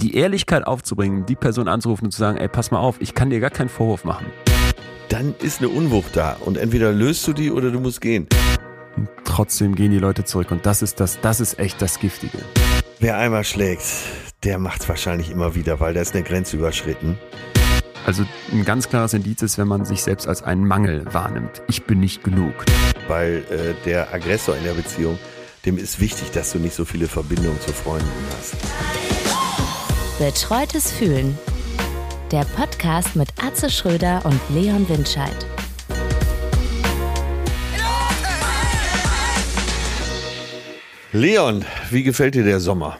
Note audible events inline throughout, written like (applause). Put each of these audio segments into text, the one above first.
die Ehrlichkeit aufzubringen, die Person anzurufen und zu sagen, ey, pass mal auf, ich kann dir gar keinen Vorwurf machen. Dann ist eine Unwucht da und entweder löst du die oder du musst gehen. Und trotzdem gehen die Leute zurück und das ist das, das ist echt das Giftige. Wer einmal schlägt, der macht es wahrscheinlich immer wieder, weil da ist eine Grenze überschritten. Also ein ganz klares Indiz ist, wenn man sich selbst als einen Mangel wahrnimmt. Ich bin nicht genug. Weil äh, der Aggressor in der Beziehung, dem ist wichtig, dass du nicht so viele Verbindungen zu Freunden hast. Betreutes Fühlen. Der Podcast mit Atze Schröder und Leon Windscheid. Leon, wie gefällt dir der Sommer?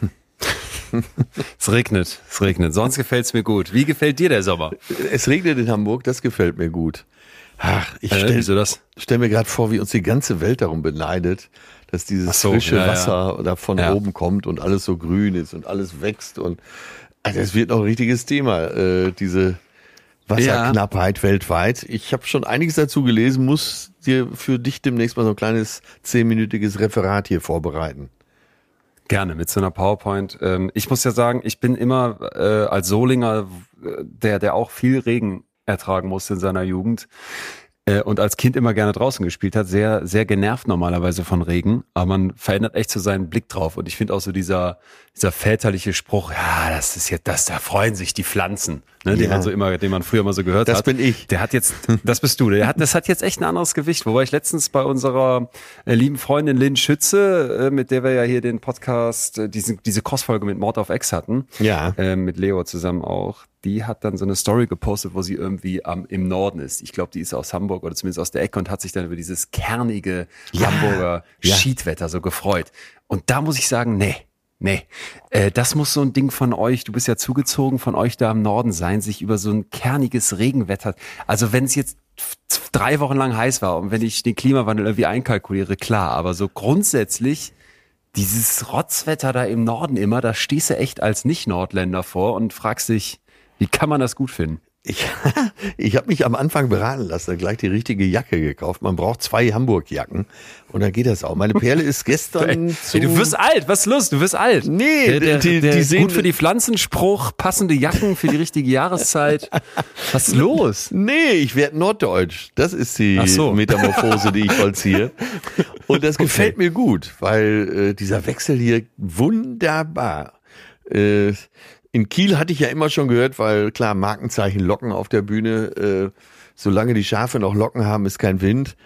(laughs) es regnet, es regnet. Sonst gefällt es mir gut. Wie gefällt dir der Sommer? Es regnet in Hamburg, das gefällt mir gut. Ach, ich Äh, stelle das? stell mir gerade vor, wie uns die ganze Welt darum beneidet, dass dieses so, frische ja, ja. Wasser da von Ja. oben kommt und alles so grün ist und alles wächst und also das wird noch ein richtiges Thema, äh, diese Wasserknappheit weltweit. Ich habe schon einiges dazu gelesen, muss dir für dich demnächst mal so ein kleines zehnminütiges Referat hier vorbereiten. Gerne, mit so einer PowerPoint. Ähm, ich muss ja sagen, ich bin immer äh, als Solinger, äh, der, der auch viel Regen ertragen musste in seiner Jugend und als Kind immer gerne draußen gespielt hat, sehr, sehr genervt normalerweise von Regen, aber man verändert echt so seinen Blick drauf. Und ich finde auch so dieser, dieser väterliche Spruch, ja, das ist jetzt, das, da freuen sich die Pflanzen, ne, den Ja. man so immer, den man früher mal so gehört Das hat. bin ich. Der hat jetzt, das bist du, der hat, das hat jetzt echt ein anderes Gewicht. Wobei ich letztens bei unserer äh, lieben Freundin Lynn Schütze, äh, mit der wir ja hier den Podcast, äh, diese, diese Crossfolge mit Mord auf Ex hatten, Ja. äh, mit Leo zusammen auch, die hat dann so eine Story gepostet, wo sie irgendwie am, im Norden ist. Ich glaube, die ist aus Hamburg oder zumindest aus der Ecke und hat sich dann über dieses kernige Ja. Hamburger Ja. Schiedwetter so gefreut. Und da muss ich sagen, nee. Nee, äh, das muss so ein Ding von euch, du bist ja zugezogen, von euch da im Norden sein, sich über so ein kerniges Regenwetter. Also wenn es jetzt drei Wochen lang heiß war und wenn ich den Klimawandel irgendwie einkalkuliere, klar, aber so grundsätzlich dieses Rotzwetter da im Norden immer, da stehst du echt als Nicht-Nordländer vor und fragst dich, wie kann man das gut finden? Ich, (laughs) ich habe mich am Anfang beraten lassen, gleich die richtige Jacke gekauft. Man braucht zwei Hamburg-Jacken und dann geht das auch. Meine Perle ist gestern (laughs) zu... Ey, du wirst alt, was ist los? Du wirst alt. Nee, der, der, die- der die sehen- gut für die Pflanzenspruch, passende Jacken für die richtige Jahreszeit. (laughs) Was ist los? Nee, ich werde norddeutsch. Das ist die so. Metamorphose, die ich vollziehe. Und das gefällt mir gut, weil äh, dieser Wechsel hier wunderbar. Äh, in Kiel hatte ich ja immer schon gehört, weil klar, Markenzeichen Locken auf der Bühne. Äh, solange die Schafe noch Locken haben, ist kein Wind.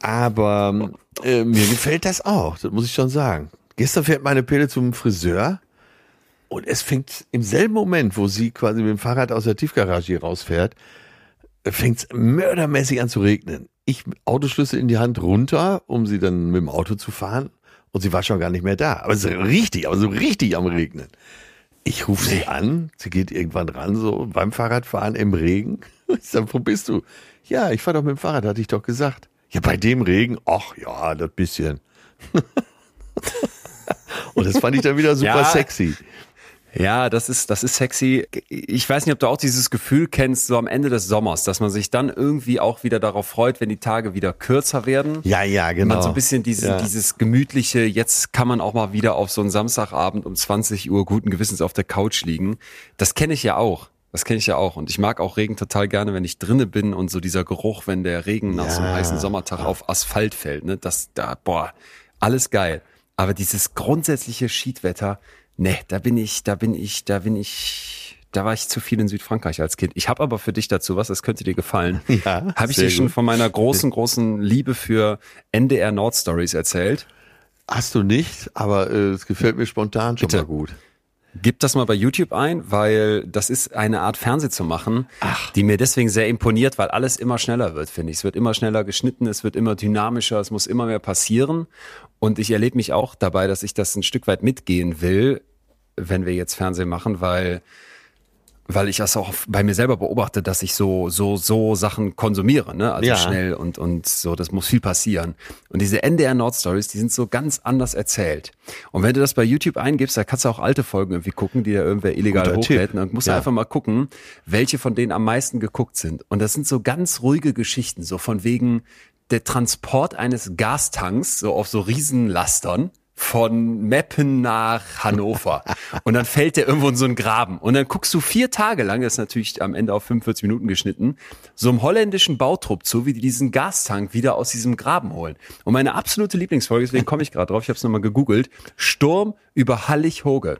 Aber äh, mir gefällt das auch, das muss ich schon sagen. Gestern fährt meine Pille zum Friseur und es fängt im selben Moment, wo sie quasi mit dem Fahrrad aus der Tiefgarage hier rausfährt, fängt es mördermäßig an zu regnen. Ich Autoschlüssel in die Hand runter, um sie dann mit dem Auto zu fahren. Und sie war schon gar nicht mehr da. Aber es ist richtig, aber so richtig am Regnen. Ich rufe sie an, sie geht irgendwann ran, so beim Fahrradfahren im Regen. (laughs) Ich sag, wo bist du? Ja, ich fahr doch mit dem Fahrrad, hatte ich doch gesagt. Ja, bei dem Regen, ach ja, das bisschen. (laughs) Und das fand ich dann wieder super Ja. sexy. Ja, das ist, das ist sexy. Ich weiß nicht, ob du auch dieses Gefühl kennst, so am Ende des Sommers, dass man sich dann irgendwie auch wieder darauf freut, wenn die Tage wieder kürzer werden. Ja, ja, genau. Man so ein bisschen diese, Ja. dieses gemütliche, jetzt kann man auch mal wieder auf so einen Samstagabend um 20 Uhr guten Gewissens auf der Couch liegen. Das kenne ich ja auch. Das kenne ich ja auch. Und ich mag auch Regen total gerne, wenn ich drinne bin und so dieser Geruch, wenn der Regen nach so einem Ja. heißen Sommertag auf Asphalt fällt, ne, das da, boah, alles geil. Aber dieses grundsätzliche Schiedwetter, ne, da bin ich, da bin ich, da bin ich, da war ich zu viel in Südfrankreich als Kind. Ich habe aber für dich dazu was, das könnte dir gefallen. (laughs) Ja, Habe ich dir schon gut. von meiner großen, großen Liebe für NDR Nord Stories erzählt? Hast du nicht, aber äh, es gefällt mir spontan schon Bitte. mal gut. Gib das mal bei YouTube ein, weil das ist eine Art Fernseh zu machen, die mir deswegen sehr imponiert, weil alles immer schneller wird, finde ich. Es wird immer schneller geschnitten, es wird immer dynamischer, es muss immer mehr passieren. Und ich erlebe mich auch dabei, dass ich das ein Stück weit mitgehen will, wenn wir jetzt Fernsehen machen, weil weil ich das auch bei mir selber beobachte, dass ich so so so Sachen konsumiere, ne? Also Ja. schnell und und so, das muss viel passieren. Und diese NDR Nord Stories, die sind so ganz anders erzählt. Und wenn du das bei YouTube eingibst, da kannst du auch alte Folgen irgendwie gucken, die da irgendwer illegal Guter hochlädt und musst Ja. einfach mal gucken, welche von denen am meisten geguckt sind. Und das sind so ganz ruhige Geschichten, so von wegen der Transport eines Gastanks so auf so Riesenlastern von Meppen nach Hannover. (laughs) und dann fällt der irgendwo in so einen Graben. Und dann guckst du vier Tage lang, das ist natürlich am Ende auf 45 Minuten geschnitten, so einem holländischen Bautrupp zu, wie die diesen Gastank wieder aus diesem Graben holen. Und meine absolute Lieblingsfolge, deswegen komme ich gerade drauf, ich habe es nochmal gegoogelt, Sturm über Hallig-Hoge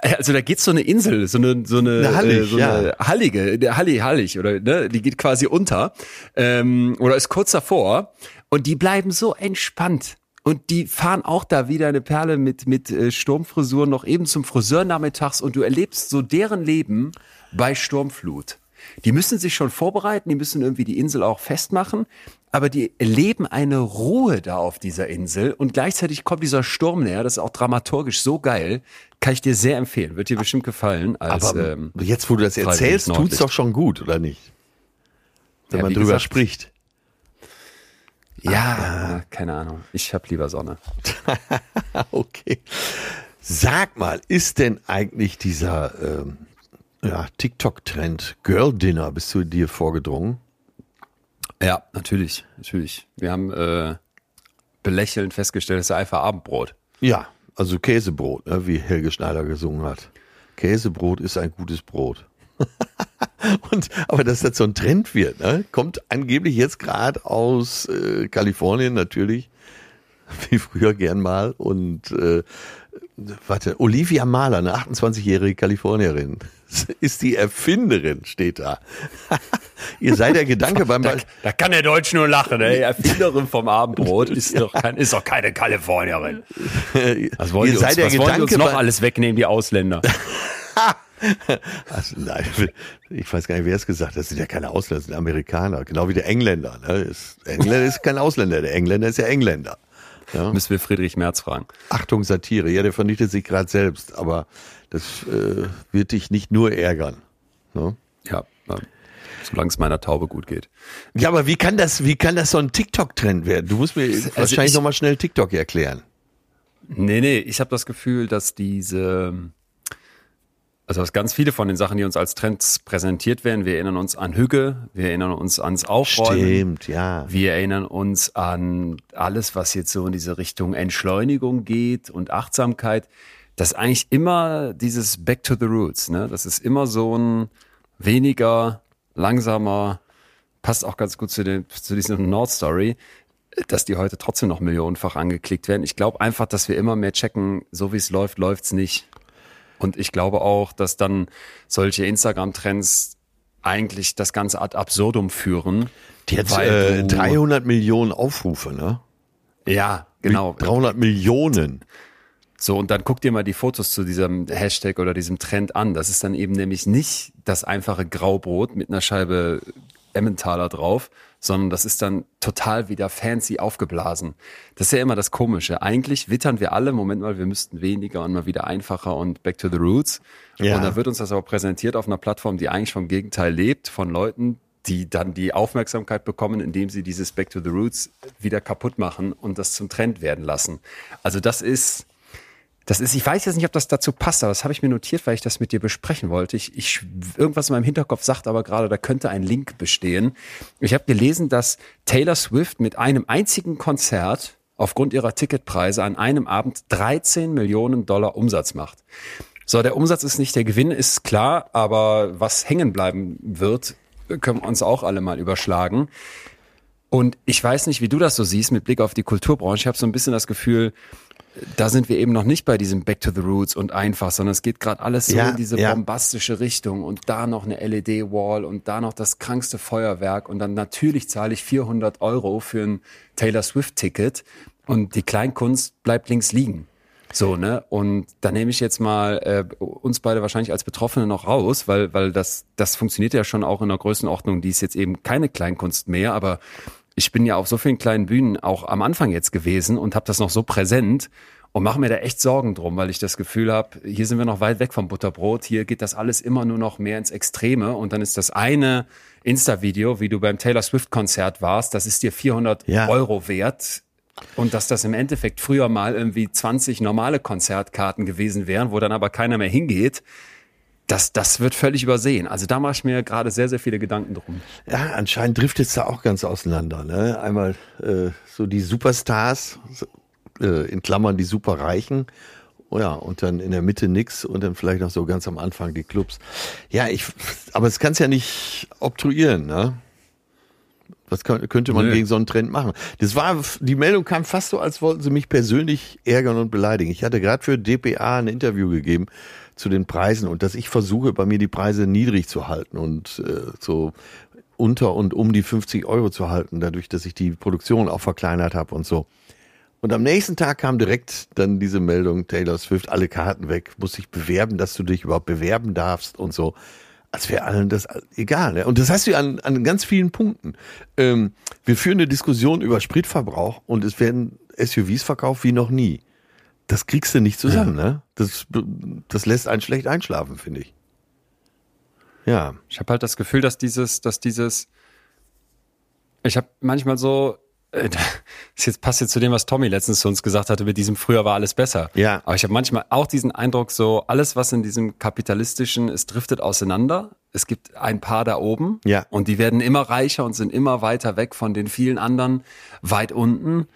also da geht so eine Insel, so eine so eine, eine Hallig, äh, so eine ja. Hallige, der Halli Hallig oder ne, die geht quasi unter ähm, oder ist kurz davor und die bleiben so entspannt und die fahren auch da wieder eine Perle mit mit äh, Sturmfrisuren noch eben zum Friseur nachmittags und du erlebst so deren Leben bei Sturmflut. Die müssen sich schon vorbereiten, die müssen irgendwie die Insel auch festmachen, aber die erleben eine Ruhe da auf dieser Insel und gleichzeitig kommt dieser Sturm näher, das ist auch dramaturgisch so geil, kann ich dir sehr empfehlen, wird dir bestimmt gefallen. Als, aber ähm, jetzt, wo du das erzählst, tut's doch schon gut, oder nicht? Wenn ja, man drüber gesagt, spricht. Ja, ah. keine Ahnung. Ich hab lieber Sonne. (laughs) okay. Sag mal, ist denn eigentlich dieser ähm, ja, TikTok-Trend Girl Dinner, bist du dir vorgedrungen? Ja, natürlich, natürlich. Wir haben äh, belächelnd festgestellt, es ist einfach Abendbrot. Ja, also Käsebrot, ne, wie Helge Schneider gesungen hat. Käsebrot ist ein gutes Brot. (laughs) und aber dass das so ein Trend wird, ne, kommt angeblich jetzt gerade aus äh, Kalifornien natürlich, (laughs) wie früher gern mal und äh, warte, Olivia Mahler, eine 28-jährige Kalifornierin, (laughs) ist die Erfinderin, steht da. Ihr seid der Gedanke beim... Da, da, kann der Deutsch nur lachen, ey. Erfinderin vom Abendbrot ist doch, kein, ist doch keine Kalifornierin. Was wollen, Ihr seid uns, der was Gedanke wollen uns noch alles wegnehmen, die Ausländer? (laughs) also, nein, ich weiß gar nicht, wer es gesagt hat. Das sind ja keine Ausländer, das sind Amerikaner. Genau wie der Engländer. Ne? Engländer ist kein Ausländer, der Engländer ist ja Engländer. Ja? Müssen wir Friedrich Merz fragen. Achtung, Satire. Ja, der vernichtet sich gerade selbst, aber das äh, wird dich nicht nur ärgern. Ne? Ja, solange es meiner Taube gut geht. Ja, aber wie kann das, wie kann das so ein TikTok-Trend werden? Du musst mir also wahrscheinlich nochmal schnell TikTok erklären. Nee, nee, ich habe das Gefühl, dass diese also dass ganz viele von den Sachen, die uns als Trends präsentiert werden, wir erinnern uns an Hüge, wir erinnern uns ans Aufräumen. Stimmt, ja. Wir erinnern uns an alles, was jetzt so in diese Richtung Entschleunigung geht und Achtsamkeit. Das ist eigentlich immer dieses Back to the Roots. Ne? Das ist immer so ein weniger, langsamer, passt auch ganz gut zu, den, zu dieser Nord Story, dass die heute trotzdem noch millionenfach angeklickt werden. Ich glaube einfach, dass wir immer mehr checken, so wie es läuft, läuft's nicht. Und ich glaube auch, dass dann solche Instagram-Trends eigentlich das Ganze ad absurdum führen. Die hat äh, 300 Millionen Aufrufe, ne? Ja, genau. 300 Millionen. So, und dann guck dir mal die Fotos zu diesem Hashtag oder diesem Trend an. Das ist dann eben nämlich nicht das einfache Graubrot mit einer Scheibe Emmentaler drauf, sondern das ist dann total wieder fancy aufgeblasen. Das ist ja immer das Komische. Eigentlich wittern wir alle, Moment mal, wir müssten weniger und mal wieder einfacher und back to the roots. Ja. Und dann wird uns das aber präsentiert auf einer Plattform, die eigentlich vom Gegenteil lebt, von Leuten, die dann die Aufmerksamkeit bekommen, indem sie dieses Back to the Roots wieder kaputt machen und das zum Trend werden lassen. Also das ist, das ist, ich weiß jetzt nicht, ob das dazu passt, aber das habe ich mir notiert, weil ich das mit dir besprechen wollte. Ich, ich irgendwas in meinem Hinterkopf sagt aber gerade, da könnte ein Link bestehen. Ich habe gelesen, dass Taylor Swift mit einem einzigen Konzert aufgrund ihrer Ticketpreise an einem Abend 13 Millionen Dollar Umsatz macht. So, der Umsatz ist nicht der Gewinn, ist klar, aber was hängen bleiben wird, können wir uns auch alle mal überschlagen. Und ich weiß nicht, wie du das so siehst mit Blick auf die Kulturbranche. Ich habe so ein bisschen das Gefühl, da sind wir eben noch nicht bei diesem Back to the Roots und einfach, sondern es geht gerade alles so ja, in diese ja. bombastische Richtung und da noch eine LED-Wall und da noch das krankste Feuerwerk und dann natürlich zahle ich 400 Euro für ein Taylor Swift-Ticket und die Kleinkunst bleibt links liegen. So, ne? Und da nehme ich jetzt mal äh, uns beide wahrscheinlich als Betroffene noch raus, weil, weil das, das funktioniert ja schon auch in einer Größenordnung, die ist jetzt eben keine Kleinkunst mehr, aber ich bin ja auf so vielen kleinen Bühnen auch am Anfang jetzt gewesen und habe das noch so präsent und mache mir da echt Sorgen drum, weil ich das Gefühl habe, hier sind wir noch weit weg vom Butterbrot, hier geht das alles immer nur noch mehr ins Extreme und dann ist das eine Insta-Video, wie du beim Taylor Swift-Konzert warst, das ist dir 400 ja. Euro wert und dass das im Endeffekt früher mal irgendwie 20 normale Konzertkarten gewesen wären, wo dann aber keiner mehr hingeht das, das wird völlig übersehen. Also da mache ich mir gerade sehr, sehr viele Gedanken drum. Ja, anscheinend driftet es da auch ganz auseinander. Ne? Einmal äh, so die Superstars äh, in Klammern die Superreichen. Oh ja, und dann in der Mitte nix und dann vielleicht noch so ganz am Anfang die Clubs. Ja, ich, aber es kann's ja nicht obtruieren, ne? Was könnte man Nö. gegen so einen Trend machen? Das war, die Meldung kam fast so, als wollten sie mich persönlich ärgern und beleidigen. Ich hatte gerade für DPA ein Interview gegeben zu den Preisen und dass ich versuche, bei mir die Preise niedrig zu halten und äh, so unter und um die 50 Euro zu halten, dadurch, dass ich die Produktion auch verkleinert habe und so. Und am nächsten Tag kam direkt dann diese Meldung, Taylor Swift, alle Karten weg, muss sich bewerben, dass du dich überhaupt bewerben darfst und so. Als wäre allen das egal. Ne? Und das heißt du an, an ganz vielen Punkten. Ähm, wir führen eine Diskussion über Spritverbrauch und es werden SUVs verkauft wie noch nie. Das kriegst du nicht zusammen, ja. ne? Das, das lässt einen schlecht einschlafen, finde ich. Ja. Ich habe halt das Gefühl, dass dieses, dass dieses, ich habe manchmal so, das (laughs) jetzt passt jetzt zu dem, was Tommy letztens zu uns gesagt hatte, mit diesem früher war alles besser. Ja. Aber ich habe manchmal auch diesen Eindruck, so alles, was in diesem kapitalistischen, es driftet auseinander. Es gibt ein paar da oben. Ja. Und die werden immer reicher und sind immer weiter weg von den vielen anderen weit unten.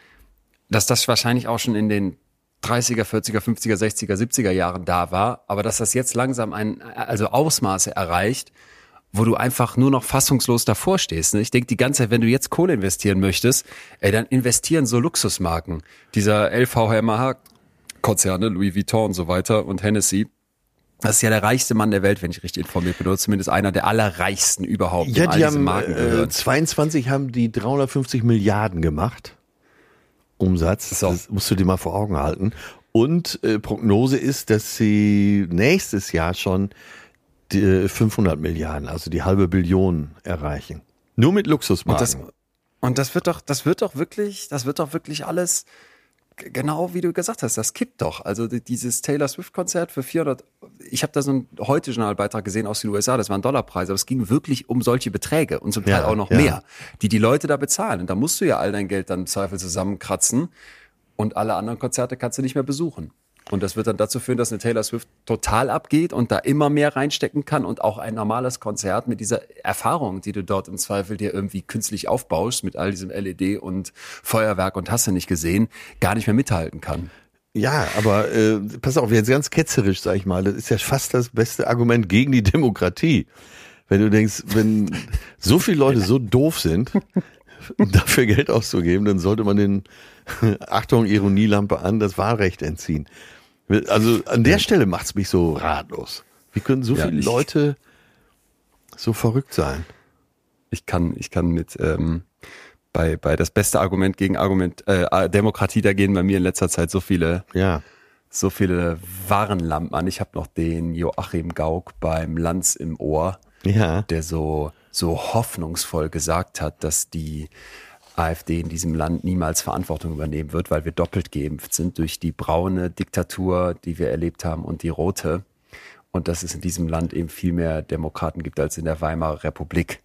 Dass das wahrscheinlich auch schon in den 30er, 40er, 50er, 60er, 70er Jahren da war, aber dass das jetzt langsam ein, also Ausmaße erreicht, wo du einfach nur noch fassungslos davor stehst. Ne? Ich denke die ganze Zeit, wenn du jetzt Kohle investieren möchtest, ey, dann investieren so Luxusmarken. Dieser LVMH-Konzerne, Louis Vuitton und so weiter und Hennessy, das ist ja der reichste Mann der Welt, wenn ich richtig informiert bin, oder zumindest einer der allerreichsten überhaupt. Ja, die haben äh, 22 haben die 350 Milliarden gemacht. Umsatz. So. Das musst du dir mal vor Augen halten. Und äh, Prognose ist, dass sie nächstes Jahr schon die 500 äh, Milliarden, also die halbe Billion erreichen. Nur mit Luxusmarken. Und das, und das wird doch, das wird doch wirklich, das wird doch wirklich alles genau wie du gesagt hast, das kippt doch. Also dieses Taylor Swift Konzert für 400, ich habe da so einen heute Journalbeitrag gesehen aus den USA, das waren Dollarpreise, aber es ging wirklich um solche Beträge und zum Teil ja, auch noch ja. mehr, die die Leute da bezahlen. Und da musst du ja all dein Geld dann im Zweifel zusammenkratzen und alle anderen Konzerte kannst du nicht mehr besuchen. Und das wird dann dazu führen, dass eine Taylor Swift total abgeht und da immer mehr reinstecken kann und auch ein normales Konzert mit dieser Erfahrung, die du dort im Zweifel dir irgendwie künstlich aufbaust, mit all diesem LED und Feuerwerk und hast du nicht gesehen, gar nicht mehr mithalten kann. Ja, aber äh, pass auf, jetzt ganz ketzerisch, sag ich mal, das ist ja fast das beste Argument gegen die Demokratie. Wenn du denkst, wenn so viele Leute so doof sind, (laughs) dafür Geld auszugeben, dann sollte man den, (laughs) Achtung, Ironielampe an, das Wahlrecht entziehen. Also an der Stelle macht's mich so ratlos. Wie können so ja, viele Leute so verrückt sein? Ich kann, ich kann mit ähm, bei, bei das beste Argument gegen Argument äh, Demokratie, da gehen bei mir in letzter Zeit so viele, ja. so viele Warenlampen an. Ich habe noch den Joachim Gauck beim Lanz im Ohr, ja. der so so hoffnungsvoll gesagt hat, dass die AfD in diesem Land niemals Verantwortung übernehmen wird, weil wir doppelt geimpft sind durch die braune Diktatur, die wir erlebt haben, und die rote. Und dass es in diesem Land eben viel mehr Demokraten gibt als in der Weimarer Republik.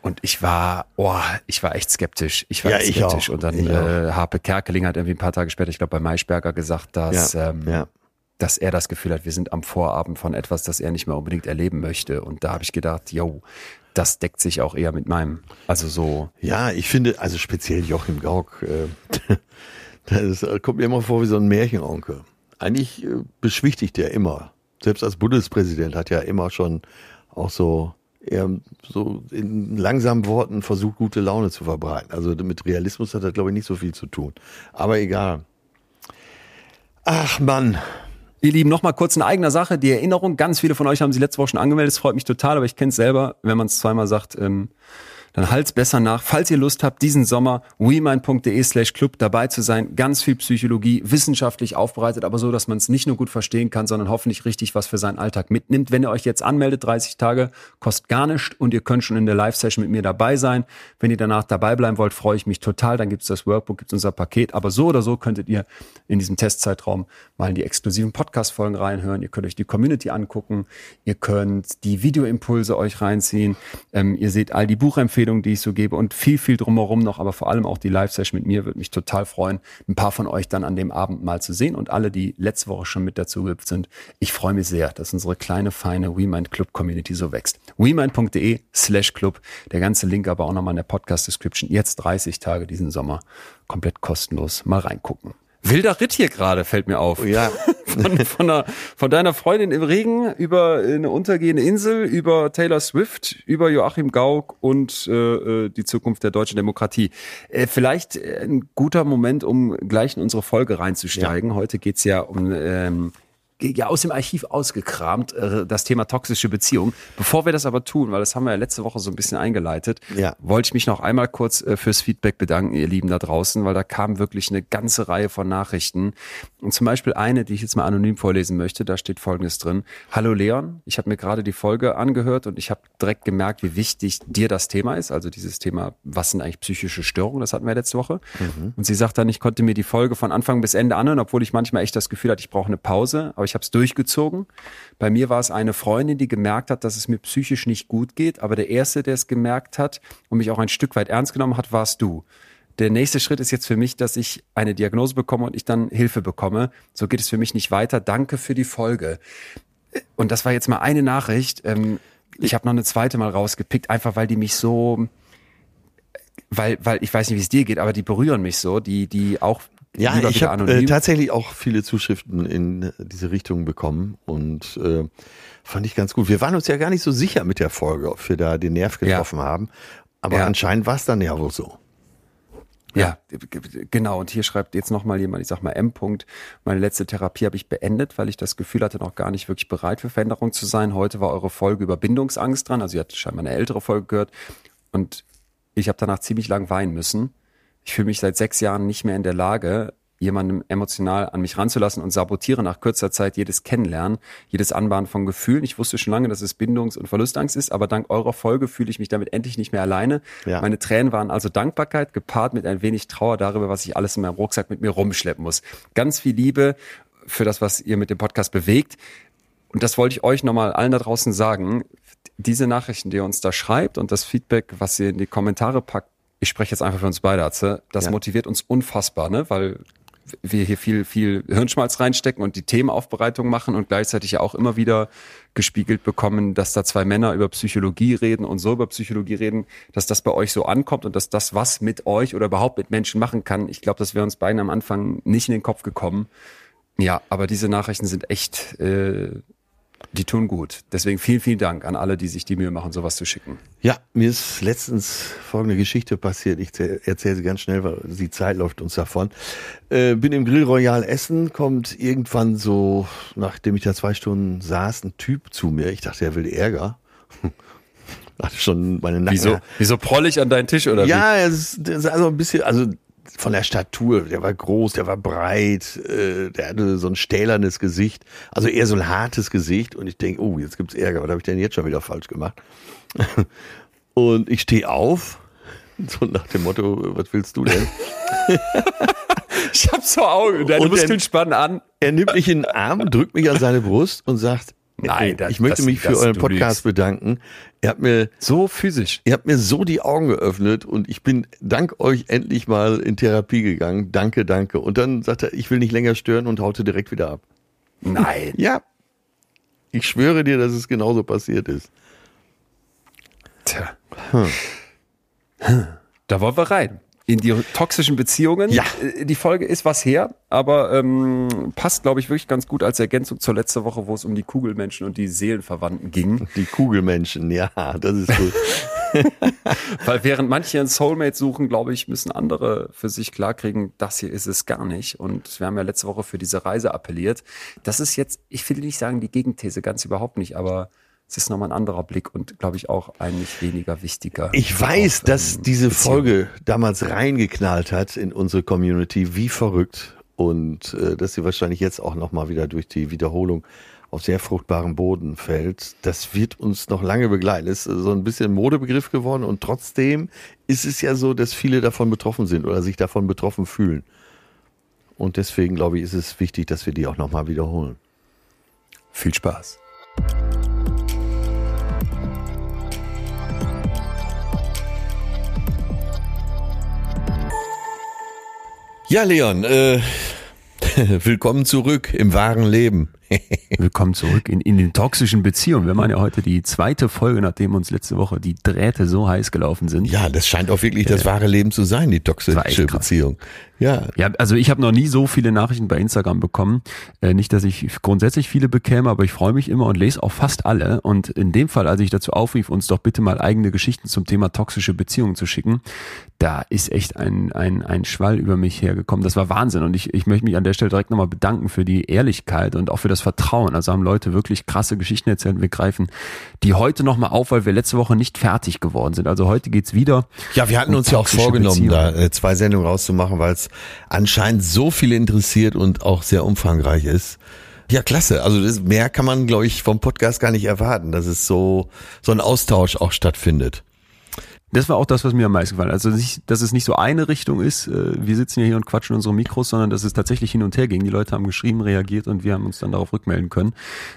Und ich war, oh, ich war echt skeptisch. Ich war ja, echt skeptisch. Und dann äh, Harpe Kerkeling hat irgendwie ein paar Tage später, ich glaube bei Maischberger gesagt, dass, ja, ähm, ja. dass er das Gefühl hat, wir sind am Vorabend von etwas, das er nicht mehr unbedingt erleben möchte. Und da habe ich gedacht, yo, das deckt sich auch eher mit meinem. Also so. Ja, ich finde, also speziell Joachim Gauck, äh, (laughs) das kommt mir immer vor wie so ein Märchenonkel. Eigentlich äh, beschwichtigt er immer. Selbst als Bundespräsident hat er immer schon auch so eher so in langsamen Worten versucht, gute Laune zu verbreiten. Also mit Realismus hat er, glaube ich, nicht so viel zu tun. Aber egal. Ach Mann, Ihr Lieben, noch mal kurz in eigener Sache. Die Erinnerung, ganz viele von euch haben sie letzte Woche schon angemeldet. Das freut mich total, aber ich kenne es selber, wenn man es zweimal sagt. Ähm, dann halt's besser nach. Falls ihr Lust habt, diesen Sommer wemind.de slash club dabei zu sein. Ganz viel Psychologie, wissenschaftlich aufbereitet, aber so, dass man es nicht nur gut verstehen kann, sondern hoffentlich richtig was für seinen Alltag mitnimmt. Wenn ihr euch jetzt anmeldet, 30 Tage, kostet gar nichts und ihr könnt schon in der Live-Session mit mir dabei sein. Wenn ihr danach dabei bleiben wollt, freue ich mich total. Dann gibt's das Workbook, gibt's unser Paket. Aber so oder so könntet ihr in diesem Testzeitraum mal in die exklusiven Podcast-Folgen reinhören. Ihr könnt euch die Community angucken. Ihr könnt die Videoimpulse euch reinziehen. Ähm, ihr seht all die Buchempfehlungen Empfehlungen, die ich so gebe und viel, viel drumherum noch, aber vor allem auch die Live-Session mit mir würde mich total freuen, ein paar von euch dann an dem Abend mal zu sehen und alle, die letzte Woche schon mit dazu sind. Ich freue mich sehr, dass unsere kleine, feine WeMind Club Community so wächst. WeMind.de slash Club. Der ganze Link aber auch nochmal in der Podcast Description. Jetzt 30 Tage diesen Sommer. Komplett kostenlos. Mal reingucken. Wilder Ritt hier gerade, fällt mir auf. Ja. (laughs) Von, von, einer, von deiner Freundin im Regen über eine untergehende Insel, über Taylor Swift, über Joachim Gauck und äh, äh die Zukunft der deutschen Demokratie. Äh, vielleicht ein guter Moment, um gleich in unsere Folge reinzusteigen. Ja. Heute geht's ja um ähm, ja aus dem Archiv ausgekramt, äh, das Thema toxische Beziehung. Bevor wir das aber tun, weil das haben wir ja letzte Woche so ein bisschen eingeleitet, ja. wollte ich mich noch einmal kurz äh, fürs Feedback bedanken, ihr Lieben da draußen, weil da kam wirklich eine ganze Reihe von Nachrichten. Und zum Beispiel eine, die ich jetzt mal anonym vorlesen möchte, da steht folgendes drin. Hallo Leon, ich habe mir gerade die Folge angehört und ich habe direkt gemerkt, wie wichtig dir das Thema ist. Also dieses Thema, was sind eigentlich psychische Störungen, das hatten wir letzte Woche. Mhm. Und sie sagt dann, ich konnte mir die Folge von Anfang bis Ende anhören, obwohl ich manchmal echt das Gefühl hatte, ich brauche eine Pause. Aber ich habe es durchgezogen. Bei mir war es eine Freundin, die gemerkt hat, dass es mir psychisch nicht gut geht, aber der erste, der es gemerkt hat und mich auch ein Stück weit ernst genommen hat, warst du. Der nächste Schritt ist jetzt für mich, dass ich eine Diagnose bekomme und ich dann Hilfe bekomme. So geht es für mich nicht weiter. Danke für die Folge. Und das war jetzt mal eine Nachricht. Ähm, ich habe noch eine zweite mal rausgepickt, einfach weil die mich so, weil, weil ich weiß nicht, wie es dir geht, aber die berühren mich so, die, die auch ja, ich habe äh, tatsächlich auch viele Zuschriften in diese Richtung bekommen und äh, fand ich ganz gut. Wir waren uns ja gar nicht so sicher mit der Folge, ob wir da den Nerv getroffen ja. haben, aber ja. anscheinend war es dann ja wohl so. Ja, genau. Und hier schreibt jetzt nochmal jemand, ich sag mal M. -Punkt, meine letzte Therapie habe ich beendet, weil ich das Gefühl hatte, noch gar nicht wirklich bereit für Veränderung zu sein. Heute war eure Folge über Bindungsangst dran. Also ihr habt scheinbar eine ältere Folge gehört. Und ich habe danach ziemlich lang weinen müssen ich fühle mich seit sechs Jahren nicht mehr in der Lage, jemandem emotional an mich ranzulassen und sabotiere nach kürzer Zeit jedes Kennenlernen, jedes Anbahnen von Gefühlen. Ich wusste schon lange, dass es Bindungs- und Verlustangst ist, aber dank eurer Folge fühle ich mich damit endlich nicht mehr alleine. Ja. Meine Tränen waren also Dankbarkeit gepaart mit ein wenig Trauer darüber, was ich alles in meinem Rucksack mit mir rumschleppen muss. Ganz viel Liebe für das, was ihr mit dem Podcast bewegt. Und das wollte ich euch nochmal allen da draußen sagen. Diese Nachrichten, die ihr uns da schreibt und das Feedback, was ihr in die Kommentare packt, ich spreche jetzt einfach für uns beide, Atze, das ja. motiviert uns unfassbar, ne? weil wir hier viel, viel Hirnschmalz reinstecken und die Themenaufbereitung machen und gleichzeitig ja auch immer wieder gespiegelt bekommen, dass da zwei Männer über Psychologie reden und so über Psychologie reden, dass das bei euch so ankommt und dass das was mit euch oder überhaupt mit Menschen machen kann. Ich glaube, das wäre uns beiden am Anfang nicht in den Kopf gekommen. Ja, aber diese Nachrichten sind echt äh, die tun gut. Deswegen vielen, vielen Dank an alle, die sich die Mühe machen, sowas zu schicken. Ja, mir ist letztens folgende Geschichte passiert. Ich erzähle sie ganz schnell, weil die Zeit läuft uns davon. Äh, bin im Grill Royal Essen, kommt irgendwann so, nachdem ich da zwei Stunden saß, ein Typ zu mir. Ich dachte, er will Ärger. (laughs) hatte schon meine Nacken. Wieso, wieso proll ich an deinen Tisch oder ja, wie? Ja, es ist also ein bisschen, also von der Statur, der war groß, der war breit, äh, der hatte so ein stählernes Gesicht, also eher so ein hartes Gesicht und ich denke, oh, jetzt gibt's Ärger, was habe ich denn jetzt schon wieder falsch gemacht? (laughs) und ich stehe auf, (laughs) so nach dem Motto, was willst du denn? (laughs) ich hab so Augen, deine Muskeln spannen an. Er nimmt mich in den Arm, drückt mich an seine Brust und sagt, Nein, das, ich möchte das, mich für euren Podcast bedanken. Ihr habt mir so physisch, ihr habt mir so die Augen geöffnet und ich bin dank euch endlich mal in Therapie gegangen. Danke, danke. Und dann sagt er, ich will nicht länger stören und haute direkt wieder ab. Nein. (laughs) ja. Ich schwöre dir, dass es genauso passiert ist. Tja. Hm. Da wollen wir rein in die toxischen Beziehungen. Ja. Äh, die Folge ist was her, aber ähm, passt, glaube ich, wirklich ganz gut als Ergänzung zur letzten Woche, wo es um die Kugelmenschen und die Seelenverwandten ging. Die Kugelmenschen, ja, das ist gut. (laughs) Weil während manche einen Soulmate suchen, glaube ich, müssen andere für sich klarkriegen, das hier ist es gar nicht. Und wir haben ja letzte Woche für diese Reise appelliert. Das ist jetzt, ich will nicht sagen die Gegenthese, ganz überhaupt nicht, aber es ist nochmal ein anderer Blick und glaube ich auch ein nicht weniger wichtiger. Ich weiß, auf, dass ähm, diese Folge damals reingeknallt hat in unsere Community, wie verrückt und äh, dass sie wahrscheinlich jetzt auch nochmal wieder durch die Wiederholung auf sehr fruchtbaren Boden fällt. Das wird uns noch lange begleiten. Ist so ein bisschen Modebegriff geworden und trotzdem ist es ja so, dass viele davon betroffen sind oder sich davon betroffen fühlen. Und deswegen glaube ich, ist es wichtig, dass wir die auch nochmal wiederholen. Viel Spaß. Ja, Leon, äh, (laughs) willkommen zurück im wahren Leben. (laughs) Willkommen zurück in, in den toxischen Beziehungen. Wir machen ja heute die zweite Folge, nachdem uns letzte Woche die Drähte so heiß gelaufen sind. Ja, das scheint auch wirklich das wahre Leben zu sein, die toxische Beziehung. Ja. Ja, also ich habe noch nie so viele Nachrichten bei Instagram bekommen. Äh, nicht, dass ich grundsätzlich viele bekäme, aber ich freue mich immer und lese auch fast alle. Und in dem Fall, als ich dazu aufrief, uns doch bitte mal eigene Geschichten zum Thema toxische Beziehungen zu schicken, da ist echt ein, ein, ein Schwall über mich hergekommen. Das war Wahnsinn. Und ich, ich möchte mich an der Stelle direkt nochmal bedanken für die Ehrlichkeit und auch für das Vertrauen. Also haben Leute wirklich krasse Geschichten erzählt. Wir greifen die heute nochmal auf, weil wir letzte Woche nicht fertig geworden sind. Also heute geht's wieder. Ja, wir hatten uns ja auch vorgenommen, da äh, zwei Sendungen rauszumachen, weil es anscheinend so viele interessiert und auch sehr umfangreich ist. Ja, klasse. Also das, mehr kann man, glaube ich, vom Podcast gar nicht erwarten, dass es so, so ein Austausch auch stattfindet. Das war auch das, was mir am meisten gefallen hat. Also, nicht, dass es nicht so eine Richtung ist, äh, wir sitzen ja hier und quatschen unsere Mikros, sondern dass es tatsächlich hin und her ging. Die Leute haben geschrieben, reagiert und wir haben uns dann darauf rückmelden können.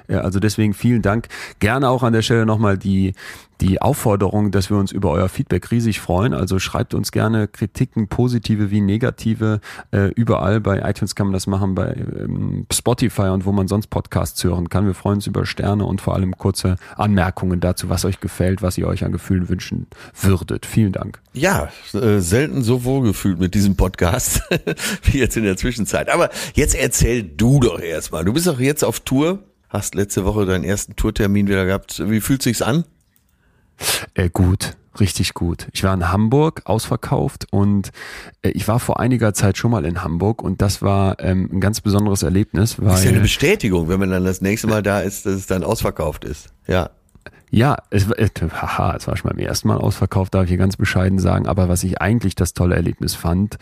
Also deswegen vielen Dank. Gerne auch an der Stelle nochmal die die Aufforderung, dass wir uns über euer Feedback riesig freuen. Also schreibt uns gerne Kritiken, positive wie negative. Äh, überall bei iTunes kann man das machen, bei ähm, Spotify und wo man sonst Podcasts hören kann. Wir freuen uns über Sterne und vor allem kurze Anmerkungen dazu, was euch gefällt, was ihr euch an Gefühlen wünschen würdet. Vielen Dank. Ja, äh, selten so wohlgefühlt mit diesem Podcast (laughs) wie jetzt in der Zwischenzeit. Aber jetzt erzähl du doch erstmal. Du bist doch jetzt auf Tour, hast letzte Woche deinen ersten Tourtermin wieder gehabt. Wie fühlt sich's an? Äh, gut, richtig gut. Ich war in Hamburg ausverkauft und äh, ich war vor einiger Zeit schon mal in Hamburg und das war ähm, ein ganz besonderes Erlebnis. Weil, das ist ja eine Bestätigung, wenn man dann das nächste Mal da ist, dass es dann ausverkauft ist. Ja. Ja, es, äh, haha, es war schon beim ersten Mal ausverkauft, darf ich hier ganz bescheiden sagen. Aber was ich eigentlich das tolle Erlebnis fand,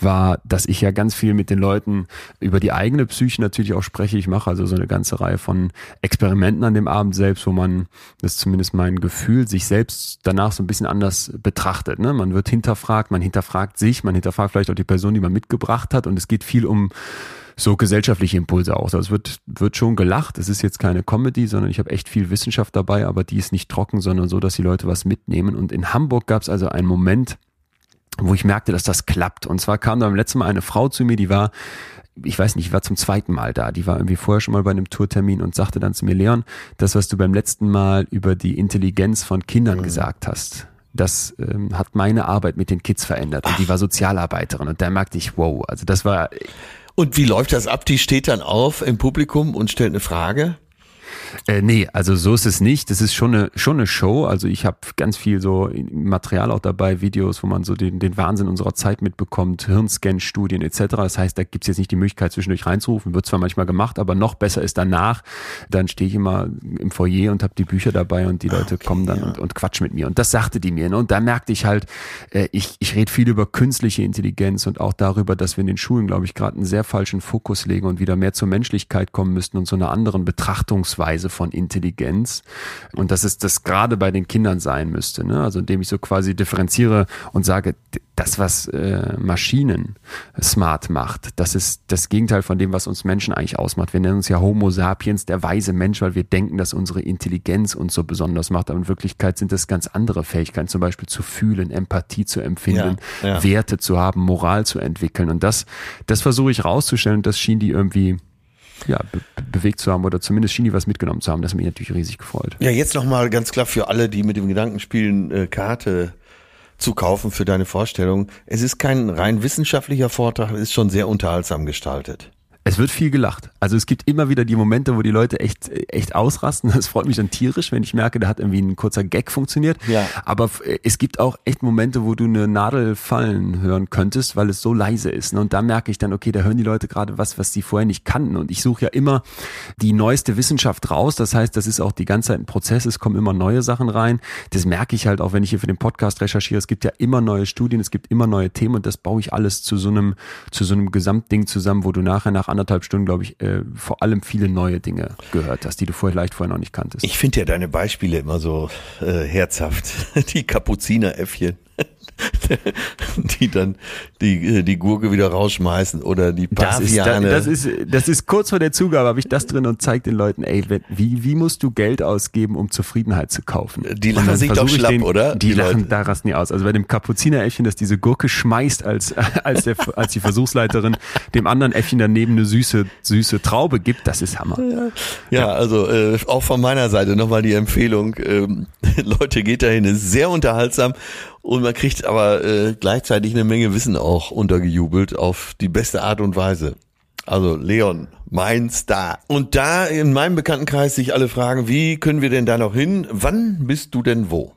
war, dass ich ja ganz viel mit den Leuten über die eigene Psyche natürlich auch spreche. Ich mache also so eine ganze Reihe von Experimenten an dem Abend selbst, wo man, das ist zumindest mein Gefühl, sich selbst danach so ein bisschen anders betrachtet. Ne? Man wird hinterfragt, man hinterfragt sich, man hinterfragt vielleicht auch die Person, die man mitgebracht hat. Und es geht viel um so gesellschaftliche Impulse aus. Also es wird, wird schon gelacht. Es ist jetzt keine Comedy, sondern ich habe echt viel Wissenschaft dabei, aber die ist nicht trocken, sondern so, dass die Leute was mitnehmen. Und in Hamburg gab es also einen Moment, wo ich merkte, dass das klappt. Und zwar kam da beim letzten Mal eine Frau zu mir, die war ich weiß nicht, ich war zum zweiten Mal da. Die war irgendwie vorher schon mal bei einem Tourtermin und sagte dann zu mir, Leon, das, was du beim letzten Mal über die Intelligenz von Kindern mhm. gesagt hast, das ähm, hat meine Arbeit mit den Kids verändert. Und Ach. die war Sozialarbeiterin. Und da merkte ich, wow, also das war und wie läuft das ab? Die steht dann auf im Publikum und stellt eine Frage? Äh, nee, also so ist es nicht. Das ist schon eine, schon eine Show. Also ich habe ganz viel so Material auch dabei, Videos, wo man so den, den Wahnsinn unserer Zeit mitbekommt, Hirnscan-Studien etc. Das heißt, da gibt's jetzt nicht die Möglichkeit, zwischendurch reinzurufen. Wird zwar manchmal gemacht, aber noch besser ist danach. Dann stehe ich immer im Foyer und habe die Bücher dabei und die Leute okay, kommen dann ja. und, und quatschen mit mir. Und das sagte die mir. Ne? Und da merkte ich halt, äh, ich, ich rede viel über künstliche Intelligenz und auch darüber, dass wir in den Schulen, glaube ich, gerade einen sehr falschen Fokus legen und wieder mehr zur Menschlichkeit kommen müssten und so einer anderen Betrachtungsweise Weise von Intelligenz und dass es das gerade bei den Kindern sein müsste. Ne? Also indem ich so quasi differenziere und sage, das, was äh, Maschinen smart macht, das ist das Gegenteil von dem, was uns Menschen eigentlich ausmacht. Wir nennen uns ja Homo sapiens, der weise Mensch, weil wir denken, dass unsere Intelligenz uns so besonders macht. Aber in Wirklichkeit sind das ganz andere Fähigkeiten, zum Beispiel zu fühlen, Empathie zu empfinden, ja, ja. Werte zu haben, Moral zu entwickeln. Und das, das versuche ich rauszustellen. Und das schien die irgendwie ja, be bewegt zu haben oder zumindest schien die was mitgenommen zu haben. Das hat mich natürlich riesig gefreut. Ja, jetzt nochmal ganz klar für alle, die mit dem Gedanken spielen, äh, Karte zu kaufen für deine Vorstellung. Es ist kein rein wissenschaftlicher Vortrag, es ist schon sehr unterhaltsam gestaltet. Es wird viel gelacht. Also es gibt immer wieder die Momente, wo die Leute echt, echt ausrasten. Das freut mich dann tierisch, wenn ich merke, da hat irgendwie ein kurzer Gag funktioniert. Ja. Aber es gibt auch echt Momente, wo du eine Nadel fallen hören könntest, weil es so leise ist. Und da merke ich dann, okay, da hören die Leute gerade was, was sie vorher nicht kannten. Und ich suche ja immer die neueste Wissenschaft raus. Das heißt, das ist auch die ganze Zeit ein Prozess. Es kommen immer neue Sachen rein. Das merke ich halt auch, wenn ich hier für den Podcast recherchiere. Es gibt ja immer neue Studien, es gibt immer neue Themen und das baue ich alles zu so einem, zu so einem Gesamtding zusammen, wo du nachher nach anderthalb Stunden, glaube ich, äh, vor allem viele neue Dinge gehört hast, die du vielleicht vorher noch nicht kanntest. Ich finde ja deine Beispiele immer so äh, herzhaft. (laughs) Die Kapuzineräffchen. (laughs) die dann die, die Gurke wieder rausschmeißen oder die Das ist, Paviane. das, ist, das ist kurz vor der Zugabe, habe ich das drin und zeige den Leuten, ey, wie, wie musst du Geld ausgeben, um Zufriedenheit zu kaufen? Die lachen sich doch schlapp, oder? Die, Die lachen, Leute. da rasten die aus. Also bei dem Kapuzineräffchen, das diese Gurke schmeißt, als, (laughs) als, der, als die Versuchsleiterin dem anderen Äffchen daneben eine süße, süße Traube gibt, das ist Hammer. Ja, also äh, auch von meiner Seite nochmal die Empfehlung, ähm, (laughs) Leute, geht dahin, ist sehr unterhaltsam und man kriegt aber äh, gleichzeitig eine Menge Wissen auch untergejubelt auf die beste Art und Weise. Also Leon, mein Star. Und da in meinem Bekanntenkreis sich alle fragen, wie können wir denn da noch hin? Wann bist du denn wo?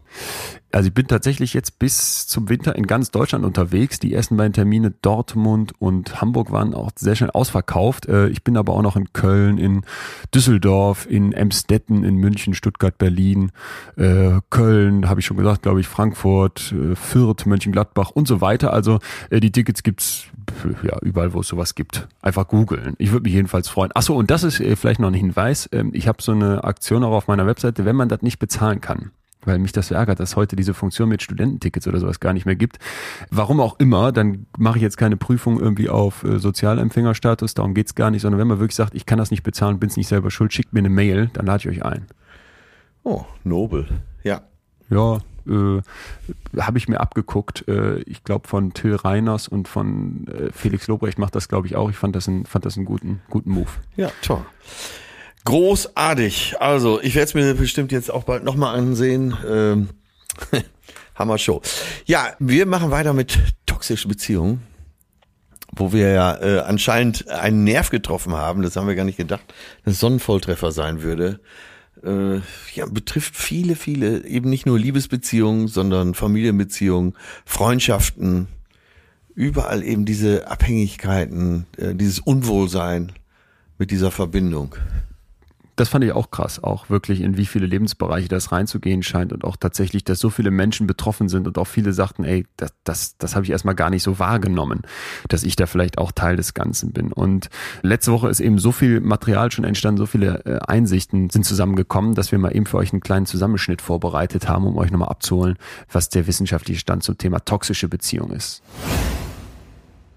Also ich bin tatsächlich jetzt bis zum Winter in ganz Deutschland unterwegs. Die ersten beiden Termine Dortmund und Hamburg waren auch sehr schnell ausverkauft. Äh, Ich bin aber auch noch in Köln, in Düsseldorf, in Emstetten, in München, Stuttgart, Berlin, äh, Köln, habe ich schon gesagt, glaube ich, Frankfurt, äh, Fürth, Mönchengladbach und so weiter. Also die Tickets gibt's ja überall, wo es sowas gibt. Einfach googeln. Ich würde mich jedenfalls freuen. Achso, und das ist vielleicht noch ein Hinweis. Ähm, Ich habe so eine Aktion auch auf meiner Webseite, wenn man das nicht bezahlen kann weil mich das so ärgert, dass heute diese Funktion mit Studententickets oder sowas gar nicht mehr gibt. Warum auch immer, dann mache ich jetzt keine Prüfung irgendwie auf äh, Sozialempfängerstatus, darum geht's gar nicht, sondern wenn man wirklich sagt, ich kann das nicht bezahlen, bin's nicht selber schuld, schickt mir eine Mail, dann lade ich euch ein. Oh, nobel. Ja. Ja, äh, habe ich mir abgeguckt. Äh, ich glaube von Till Reiners und von äh, Felix Lobrecht macht das, glaube ich, auch. Ich fand das, ein, fand das einen guten, guten Move. Ja, toll. Großartig. Also, ich werde es mir bestimmt jetzt auch bald nochmal ansehen. Ähm, (laughs) Hammer Show. Ja, wir machen weiter mit toxischen Beziehungen, wo wir ja äh, anscheinend einen Nerv getroffen haben. Das haben wir gar nicht gedacht, dass Sonnenvolltreffer sein würde. Äh, ja, betrifft viele, viele, eben nicht nur Liebesbeziehungen, sondern Familienbeziehungen, Freundschaften, überall eben diese Abhängigkeiten, äh, dieses Unwohlsein mit dieser Verbindung. Das fand ich auch krass, auch wirklich in wie viele Lebensbereiche das reinzugehen scheint und auch tatsächlich, dass so viele Menschen betroffen sind und auch viele sagten, ey, das, das, das habe ich erstmal gar nicht so wahrgenommen, dass ich da vielleicht auch Teil des Ganzen bin. Und letzte Woche ist eben so viel Material schon entstanden, so viele äh, Einsichten sind zusammengekommen, dass wir mal eben für euch einen kleinen Zusammenschnitt vorbereitet haben, um euch nochmal abzuholen, was der wissenschaftliche Stand zum Thema toxische Beziehung ist.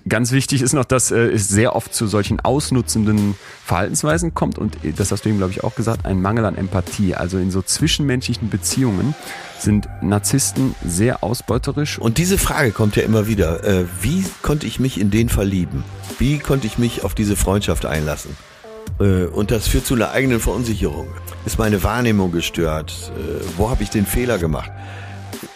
Ganz wichtig ist noch, dass äh, es sehr oft zu solchen ausnutzenden Verhaltensweisen kommt und äh, das hast du ihm, glaube ich, auch gesagt, ein Mangel an Empathie. Also in so zwischenmenschlichen Beziehungen sind Narzissten sehr ausbeuterisch. Und diese Frage kommt ja immer wieder. Äh, wie konnte ich mich in den verlieben? Wie konnte ich mich auf diese Freundschaft einlassen? Und das führt zu einer eigenen Verunsicherung. Ist meine Wahrnehmung gestört? Wo habe ich den Fehler gemacht?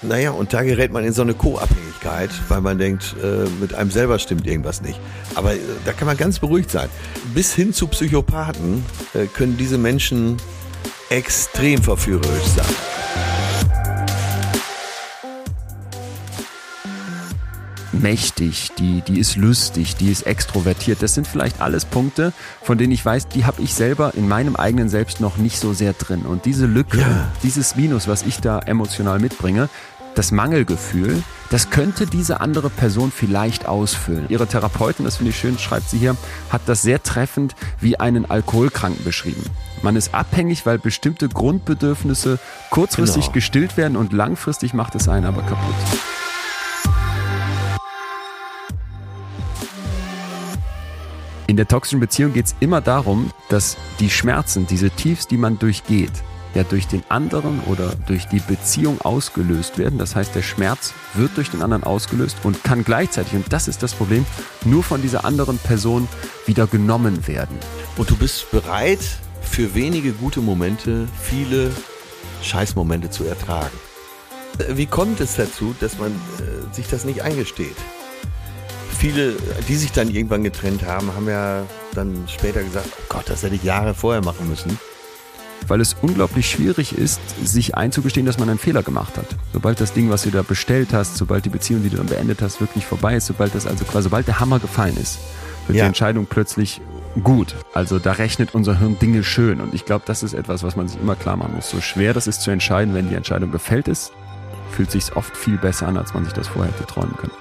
Naja, und da gerät man in so eine Co-Abhängigkeit, weil man denkt, äh, mit einem selber stimmt irgendwas nicht. Aber äh, da kann man ganz beruhigt sein. Bis hin zu Psychopathen äh, können diese Menschen extrem verführerisch sein. Mächtig, die, die ist lustig, die ist extrovertiert. Das sind vielleicht alles Punkte, von denen ich weiß, die habe ich selber in meinem eigenen Selbst noch nicht so sehr drin. Und diese Lücke, Ja. dieses Minus, was ich da emotional mitbringe, das Mangelgefühl, das könnte diese andere Person vielleicht ausfüllen. Ihre Therapeutin, das finde ich schön, schreibt sie hier, hat das sehr treffend wie einen Alkoholkranken beschrieben. Man ist abhängig, weil bestimmte Grundbedürfnisse kurzfristig Genau. gestillt werden und langfristig macht es einen aber kaputt. In der toxischen Beziehung geht es immer darum, dass die Schmerzen, diese Tiefs, die man durchgeht, ja durch den anderen oder durch die Beziehung ausgelöst werden. Das heißt, der Schmerz wird durch den anderen ausgelöst und kann gleichzeitig, und das ist das Problem, nur von dieser anderen Person wieder genommen werden. Und du bist bereit, für wenige gute Momente viele Scheißmomente zu ertragen. Wie kommt es dazu, dass man äh, sich das nicht eingesteht? Viele, die sich dann irgendwann getrennt haben, haben ja dann später gesagt, oh Gott, das hätte ich Jahre vorher machen müssen. weil es unglaublich schwierig ist, sich einzugestehen, dass man einen Fehler gemacht hat. Sobald das Ding, was du da bestellt hast, sobald die Beziehung, die du dann beendet hast, wirklich vorbei ist, sobald das also quasi, sobald der Hammer gefallen ist, wird Ja. die Entscheidung plötzlich gut. Also da rechnet unser Hirn Dinge schön. Und ich glaube, das ist etwas, was man sich immer klar machen muss. So schwer das ist zu entscheiden, wenn die Entscheidung gefällt ist, fühlt sich oft viel besser an, als man sich das vorher hätte träumen können.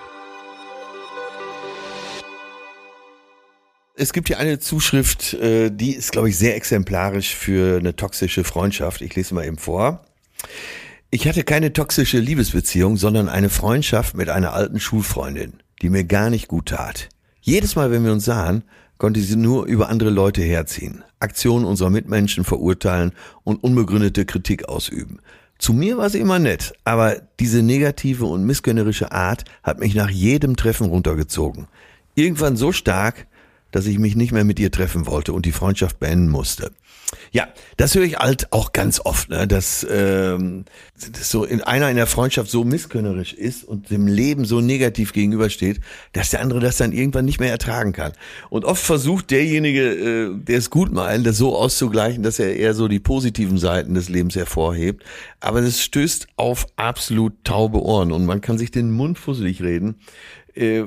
Es gibt hier eine Zuschrift, äh, die ist, glaube ich, sehr exemplarisch für eine toxische Freundschaft. Ich lese mal eben vor. Ich hatte keine toxische Liebesbeziehung, sondern eine Freundschaft mit einer alten Schulfreundin, die mir gar nicht gut tat. Jedes Mal, wenn wir uns sahen, konnte sie nur über andere Leute herziehen, Aktionen unserer Mitmenschen verurteilen und unbegründete Kritik ausüben. Zu mir war sie immer nett, aber diese negative und missgönnerische Art hat mich nach jedem Treffen runtergezogen. Irgendwann so stark, dass ich mich nicht mehr mit ihr treffen wollte und die Freundschaft beenden musste. Ja, das höre ich halt auch ganz oft, ne? dass, ähm, dass so in einer in der Freundschaft so misskönnerisch ist und dem Leben so negativ gegenübersteht, dass der andere das dann irgendwann nicht mehr ertragen kann. Und oft versucht derjenige, äh, der es gut meint, das so auszugleichen, dass er eher so die positiven Seiten des Lebens hervorhebt. Aber das stößt auf absolut taube Ohren und man kann sich den Mund fusselig reden. Äh,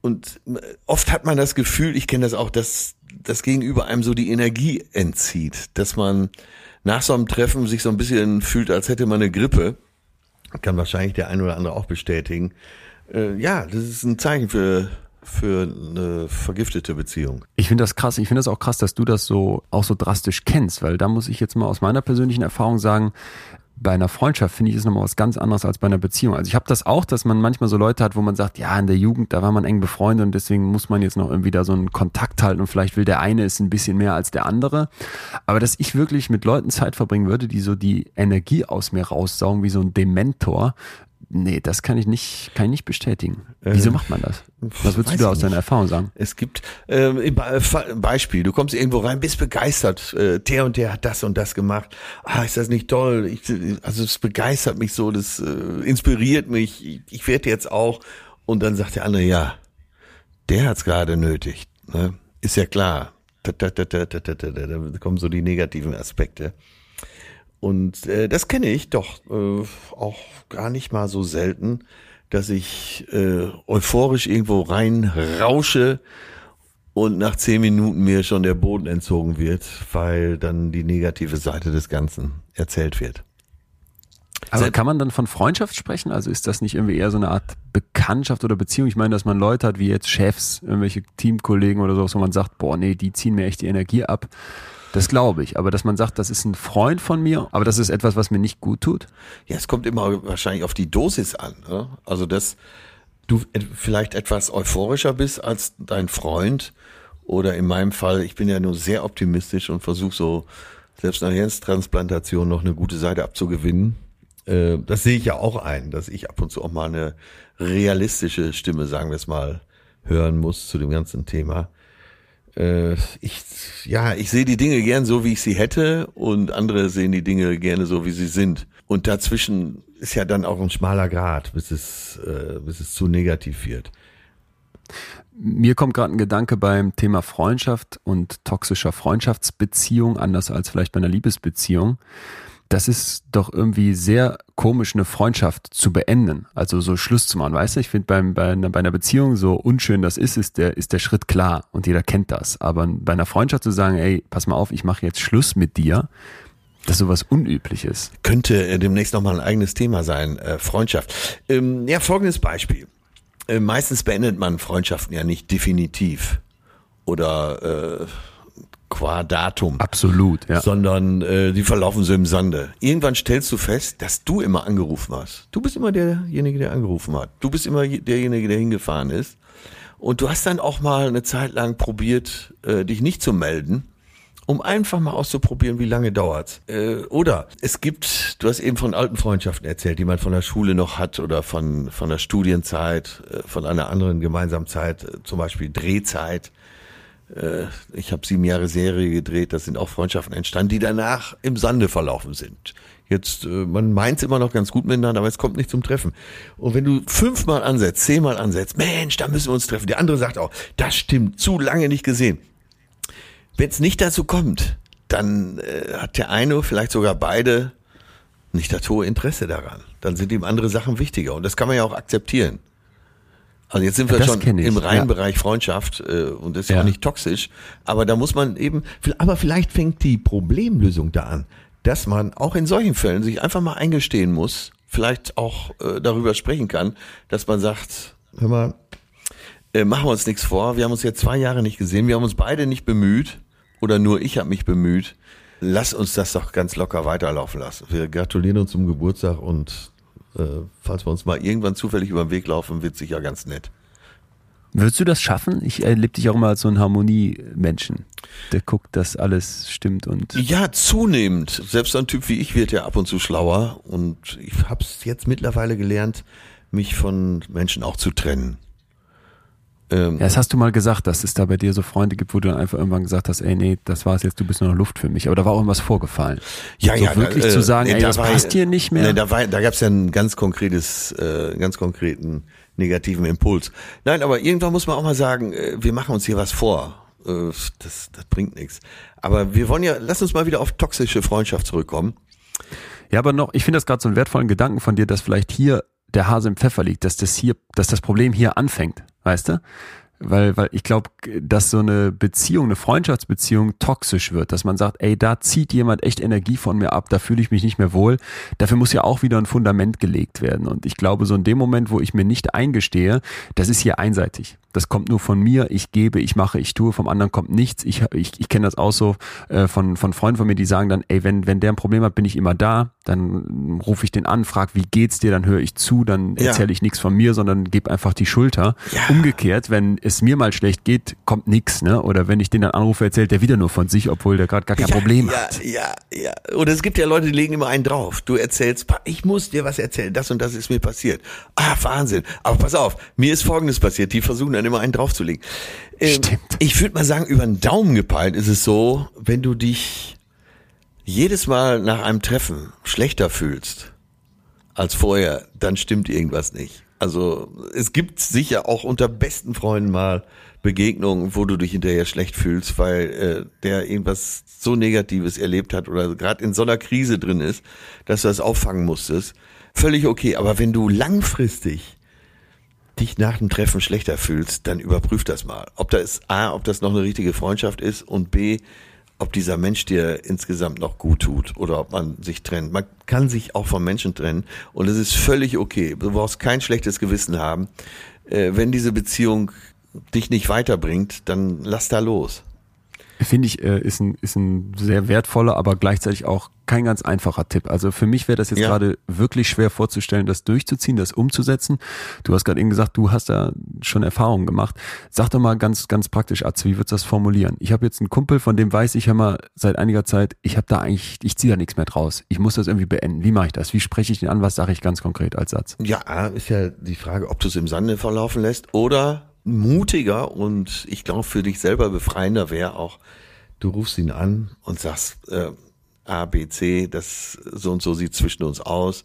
und oft hat man das Gefühl, ich kenne das auch, dass das Gegenüber einem so die Energie entzieht, dass man nach so einem Treffen sich so ein bisschen fühlt, als hätte man eine Grippe. Kann wahrscheinlich der ein oder andere auch bestätigen. Äh, ja, das ist ein Zeichen für für eine vergiftete Beziehung. Ich finde das krass. Ich finde das auch krass, dass du das so auch so drastisch kennst, weil da muss ich jetzt mal aus meiner persönlichen Erfahrung sagen, bei einer Freundschaft finde ich es nochmal was ganz anderes als bei einer Beziehung. Also ich habe das auch, dass man manchmal so Leute hat, wo man sagt, ja, in der Jugend, da war man eng befreundet und deswegen muss man jetzt noch irgendwie da so einen Kontakt halten und vielleicht will der eine es ein bisschen mehr als der andere. Aber dass ich wirklich mit Leuten Zeit verbringen würde, die so die Energie aus mir raussaugen, wie so ein Dementor, Nee, das kann ich nicht, kann ich nicht bestätigen. Wieso äh, macht man das? Was würdest du da aus deiner Erfahrung sagen? Es gibt äh, Beispiel, du kommst irgendwo rein, bist begeistert, äh, der und der hat das und das gemacht. Ah, ist das nicht toll? Ich, also es begeistert mich so, das äh, inspiriert mich. Ich, ich werde jetzt auch. Und dann sagt der andere, ja, der hat's gerade nötig. Ne? Ist ja klar. Da, da, da, da, da, da, da, da kommen so die negativen Aspekte. Und äh, das kenne ich doch äh, auch gar nicht mal so selten, dass ich äh, euphorisch irgendwo rein rausche und nach zehn Minuten mir schon der Boden entzogen wird, weil dann die negative Seite des Ganzen erzählt wird. Aber kann man dann von Freundschaft sprechen? Also ist das nicht irgendwie eher so eine Art Bekanntschaft oder Beziehung? Ich meine, dass man Leute hat wie jetzt Chefs, irgendwelche Teamkollegen oder so, wo man sagt, boah, nee, die ziehen mir echt die Energie ab. Das glaube ich. Aber dass man sagt, das ist ein Freund von mir, aber das ist etwas, was mir nicht gut tut? Ja, es kommt immer wahrscheinlich auf die Dosis an. Ne? Also, dass du vielleicht etwas euphorischer bist als dein Freund. Oder in meinem Fall, ich bin ja nur sehr optimistisch und versuche so selbst nach Hirntransplantation noch eine gute Seite abzugewinnen. Äh, das sehe ich ja auch ein, dass ich ab und zu auch mal eine realistische Stimme, sagen wir es mal, hören muss zu dem ganzen Thema ich, ja, ich sehe die Dinge gern so, wie ich sie hätte und andere sehen die Dinge gerne so, wie sie sind. Und dazwischen ist ja dann auch ein schmaler Grad, bis es, äh, bis es zu negativ wird. Mir kommt gerade ein Gedanke beim Thema Freundschaft und toxischer Freundschaftsbeziehung, anders als vielleicht bei einer Liebesbeziehung das ist doch irgendwie sehr komisch, eine Freundschaft zu beenden, also so Schluss zu machen, weißt du? Ich finde beim, bei, einer, bei einer Beziehung, so unschön das ist, ist der, ist der Schritt klar und jeder kennt das. Aber bei einer Freundschaft zu sagen, ey, pass mal auf, ich mache jetzt Schluss mit dir, das ist sowas Unübliches. Könnte äh, demnächst nochmal ein eigenes Thema sein, äh, Freundschaft. Ähm, ja, folgendes Beispiel. Äh, meistens beendet man Freundschaften ja nicht definitiv oder äh, qua Datum. Absolut, ja. Sondern äh, die verlaufen so im Sande. Irgendwann stellst du fest, dass du immer angerufen hast. Du bist immer derjenige, der angerufen hat. Du bist immer derjenige, der hingefahren ist. Und du hast dann auch mal eine Zeit lang probiert, äh, dich nicht zu melden, um einfach mal auszuprobieren, wie lange dauert's. Äh, oder es gibt, du hast eben von alten Freundschaften erzählt, die man von der Schule noch hat oder von, von der Studienzeit, äh, von einer anderen gemeinsamen Zeit, äh, zum Beispiel Drehzeit ich habe sieben Jahre Serie gedreht, das sind auch Freundschaften entstanden, die danach im Sande verlaufen sind. Jetzt, äh, man meint immer noch ganz gut miteinander, aber es kommt nicht zum Treffen. Und wenn du fünfmal ansetzt, zehnmal ansetzt, Mensch, da müssen wir uns treffen. Der andere sagt auch, das stimmt, zu lange nicht gesehen. Wenn es nicht dazu kommt, dann äh, hat der eine, vielleicht sogar beide, nicht das hohe Interesse daran. Dann sind ihm andere Sachen wichtiger. Und das kann man ja auch akzeptieren. Also jetzt sind wir ja, schon im reinen ja. Bereich Freundschaft äh, und das ist ja auch nicht toxisch, aber da muss man eben, aber vielleicht fängt die Problemlösung da an, dass man auch in solchen Fällen sich einfach mal eingestehen muss, vielleicht auch äh, darüber sprechen kann, dass man sagt, hör mal, äh, machen wir uns nichts vor, wir haben uns jetzt zwei Jahre nicht gesehen, wir haben uns beide nicht bemüht oder nur ich habe mich bemüht, lass uns das doch ganz locker weiterlaufen lassen. Wir gratulieren uns zum Geburtstag und äh, falls wir uns mal irgendwann zufällig über den Weg laufen, wird sicher ganz nett. Würdest du das schaffen? Ich erlebe dich auch immer als so ein Harmoniemenschen, der guckt, dass alles stimmt und. Ja, zunehmend. Selbst ein Typ wie ich wird ja ab und zu schlauer und ich habe es jetzt mittlerweile gelernt, mich von Menschen auch zu trennen. Ähm, ja, das hast du mal gesagt, dass es da bei dir so Freunde gibt, wo du dann einfach irgendwann gesagt hast, ey, nee, das war's jetzt, du bist nur noch Luft für mich. Aber da war auch irgendwas vorgefallen. Ja, so ja. Wirklich da, zu sagen, nee, ey, da das passt hier nicht mehr. Nee, da war, da gab's ja ein ganz konkretes, äh, ganz konkreten negativen Impuls. Nein, aber irgendwann muss man auch mal sagen, äh, wir machen uns hier was vor. Äh, das, das bringt nichts. Aber wir wollen ja, lass uns mal wieder auf toxische Freundschaft zurückkommen. Ja, aber noch, ich finde das gerade so einen wertvollen Gedanken von dir, dass vielleicht hier der Hase im Pfeffer liegt, dass das hier, dass das Problem hier anfängt, weißt du? Weil, weil ich glaube, dass so eine Beziehung, eine Freundschaftsbeziehung toxisch wird, dass man sagt, ey, da zieht jemand echt Energie von mir ab, da fühle ich mich nicht mehr wohl. Dafür muss ja auch wieder ein Fundament gelegt werden. Und ich glaube, so in dem Moment, wo ich mir nicht eingestehe, das ist hier einseitig das kommt nur von mir, ich gebe, ich mache, ich tue, vom anderen kommt nichts. Ich, ich, ich kenne das auch so äh, von, von Freunden von mir, die sagen dann, ey, wenn, wenn der ein Problem hat, bin ich immer da, dann rufe ich den an, frag, wie geht's dir, dann höre ich zu, dann ja. erzähle ich nichts von mir, sondern gebe einfach die Schulter. Ja. Umgekehrt, wenn es mir mal schlecht geht, kommt nichts, ne? Oder wenn ich den dann anrufe, erzählt der wieder nur von sich, obwohl der gerade gar kein ja, Problem ja, hat. Ja, ja. Oder es gibt ja Leute, die legen immer einen drauf. Du erzählst, ich muss dir was erzählen, das und das ist mir passiert. Ah, Wahnsinn. Aber pass auf, mir ist Folgendes passiert. Die versuchen dann immer einen draufzulegen. Ähm, Stimmt. Ich würde mal sagen, über den Daumen gepeilt ist es so, wenn du dich jedes Mal nach einem Treffen schlechter fühlst als vorher, dann stimmt irgendwas nicht. Also es gibt sicher auch unter besten Freunden mal Begegnungen, wo du dich hinterher schlecht fühlst, weil äh, der irgendwas so Negatives erlebt hat oder gerade in so einer Krise drin ist, dass du das auffangen musstest. Völlig okay. Aber wenn du langfristig dich nach dem Treffen schlechter fühlst, dann überprüf das mal. Ob das A, ob das noch eine richtige Freundschaft ist und B, ob dieser Mensch dir insgesamt noch gut tut oder ob man sich trennt. Man kann sich auch von Menschen trennen und es ist völlig okay. Du brauchst kein schlechtes Gewissen haben. Äh, wenn diese Beziehung dich nicht weiterbringt, dann lass da los finde ich, äh, ist, ein, ist ein sehr wertvoller, aber gleichzeitig auch kein ganz einfacher Tipp. Also für mich wäre das jetzt ja. gerade wirklich schwer vorzustellen, das durchzuziehen, das umzusetzen. Du hast gerade eben gesagt, du hast da schon Erfahrungen gemacht. Sag doch mal ganz, ganz praktisch, Atze, wie würdest du das formulieren? Ich habe jetzt einen Kumpel, von dem weiß ich ja mal seit einiger Zeit, ich habe da eigentlich, ich ziehe da nichts mehr draus. Ich muss das irgendwie beenden. Wie mache ich das? Wie spreche ich den an? Was sage ich ganz konkret als Satz? Ja, ist ja die Frage, ob du es im Sande verlaufen lässt oder mutiger und ich glaube für dich selber befreiender wäre auch, du rufst ihn an und sagst äh, A, B, C, das so und so sieht zwischen uns aus.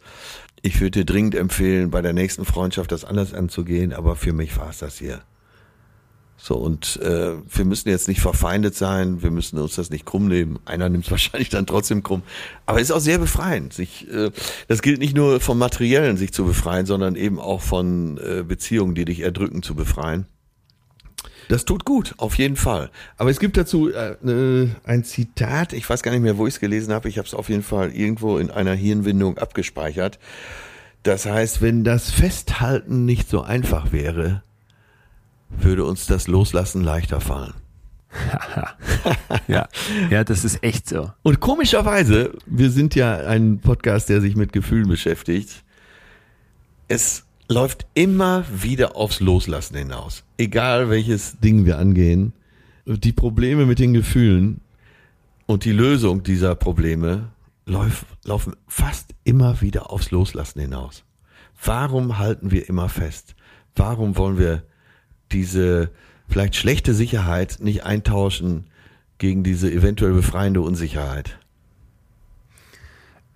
Ich würde dir dringend empfehlen, bei der nächsten Freundschaft das anders anzugehen, aber für mich war es das hier. So, und äh, wir müssen jetzt nicht verfeindet sein, wir müssen uns das nicht krumm nehmen. Einer nimmt es (laughs) wahrscheinlich dann trotzdem krumm. Aber es ist auch sehr befreiend. Sich, äh, das gilt nicht nur vom Materiellen, sich zu befreien, sondern eben auch von äh, Beziehungen, die dich erdrücken, zu befreien. Das tut gut, auf jeden Fall. Aber es gibt dazu äh, ein Zitat, ich weiß gar nicht mehr, wo ich es gelesen habe, ich habe es auf jeden Fall irgendwo in einer Hirnwindung abgespeichert. Das heißt, wenn das Festhalten nicht so einfach wäre, würde uns das Loslassen leichter fallen. (laughs) ja, ja, das ist echt so. Und komischerweise, wir sind ja ein Podcast, der sich mit Gefühlen beschäftigt. Es läuft immer wieder aufs Loslassen hinaus. Egal welches Ding wir angehen. Die Probleme mit den Gefühlen und die Lösung dieser Probleme läuft, laufen fast immer wieder aufs Loslassen hinaus. Warum halten wir immer fest? Warum wollen wir diese vielleicht schlechte Sicherheit nicht eintauschen gegen diese eventuell befreiende Unsicherheit?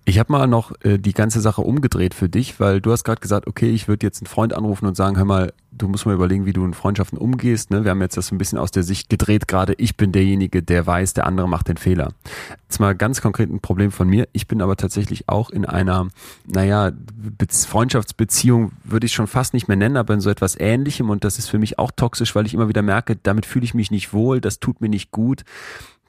Ich habe mal noch äh, die ganze Sache umgedreht für dich, weil du hast gerade gesagt, okay, ich würde jetzt einen Freund anrufen und sagen, hör mal, du musst mal überlegen, wie du in Freundschaften umgehst. Ne? Wir haben jetzt das so ein bisschen aus der Sicht gedreht, gerade ich bin derjenige, der weiß, der andere macht den Fehler. Jetzt mal ganz konkret ein Problem von mir. Ich bin aber tatsächlich auch in einer, naja, Be Freundschaftsbeziehung würde ich schon fast nicht mehr nennen, aber in so etwas Ähnlichem und das ist für mich auch toxisch, weil ich immer wieder merke, damit fühle ich mich nicht wohl, das tut mir nicht gut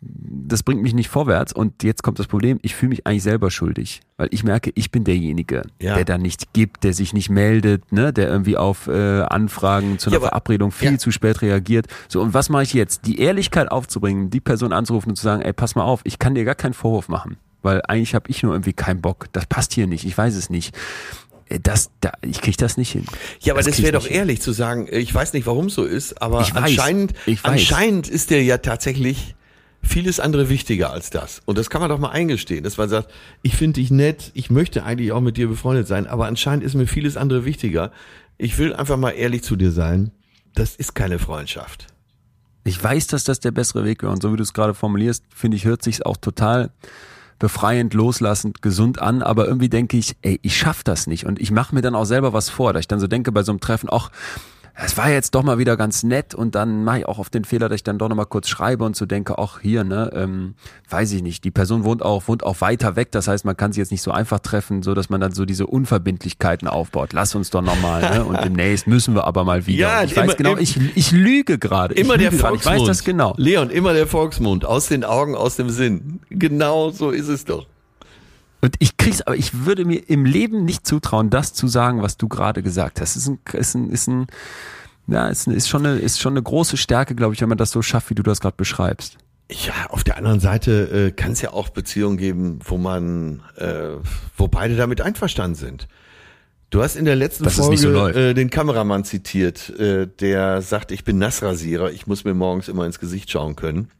das bringt mich nicht vorwärts. Und jetzt kommt das Problem, ich fühle mich eigentlich selber schuldig, weil ich merke, ich bin derjenige, Ja. der da nicht gibt, der sich nicht meldet, ne, der irgendwie auf äh, Anfragen zu einer Ja, Verabredung viel ja. zu spät reagiert. So, und was mache ich jetzt? Die Ehrlichkeit aufzubringen, die Person anzurufen und zu sagen, ey, pass mal auf, ich kann dir gar keinen Vorwurf machen, weil eigentlich habe ich nur irgendwie keinen Bock. Das passt hier nicht, ich weiß es nicht. Äh, Das, da, ich krieg das nicht hin. Ja, aber das, ich wäre doch nicht hin. ehrlich zu sagen, äh, ich weiß nicht, warum es so ist, aber Ich weiß, anscheinend, ich weiß. anscheinend ist dir ja tatsächlich vieles andere wichtiger als das. Und das kann man doch mal eingestehen, dass man sagt, ich finde dich nett, ich möchte eigentlich auch mit dir befreundet sein, aber anscheinend ist mir vieles andere wichtiger. Ich will einfach mal ehrlich zu dir sein. Das ist keine Freundschaft. Ich weiß, dass das der bessere Weg wäre. Und so wie du es gerade formulierst, finde ich, hört sich's auch total befreiend, loslassend, gesund an. Aber irgendwie denke ich, ey, ich schaff das nicht. Und ich mache mir dann auch selber was vor, dass ich dann so denke bei so einem Treffen, ach, es war jetzt doch mal wieder ganz nett und dann mache ich auch auf den Fehler, dass ich dann doch noch mal kurz schreibe und so denke, ach hier, ne, ähm, weiß ich nicht, die Person wohnt auch, wohnt auch weiter weg, das heißt, man kann sich jetzt nicht so einfach treffen, so dass man dann so diese Unverbindlichkeiten aufbaut. Lass uns doch noch mal, ne, und (laughs) demnächst müssen wir aber mal wieder. Ja, ich weiß immer- genau, im- ich, ich lüge gerade. Immer ich der lüge gerade. Ich Volksmund. weiß das genau. Leon, immer der Volksmund. Aus den Augen, aus dem Sinn. Genau so ist es doch. Und ich krieg's, aber ich würde mir im Leben nicht zutrauen, das zu sagen, was du gerade gesagt hast. Ist ein, ist ein, ist ein, ja, ist, ist schon eine, ist schon eine große Stärke, glaube ich, wenn man das so schafft, wie du das gerade beschreibst. Ja, auf der anderen Seite äh, kann es ja auch Beziehungen geben, wo man, äh, wo beide damit einverstanden sind. Du hast in der letzten Dass es Folge so äh, den Kameramann zitiert, äh, der sagt, ich bin Nassrasierer, ich muss mir morgens immer ins Gesicht schauen können.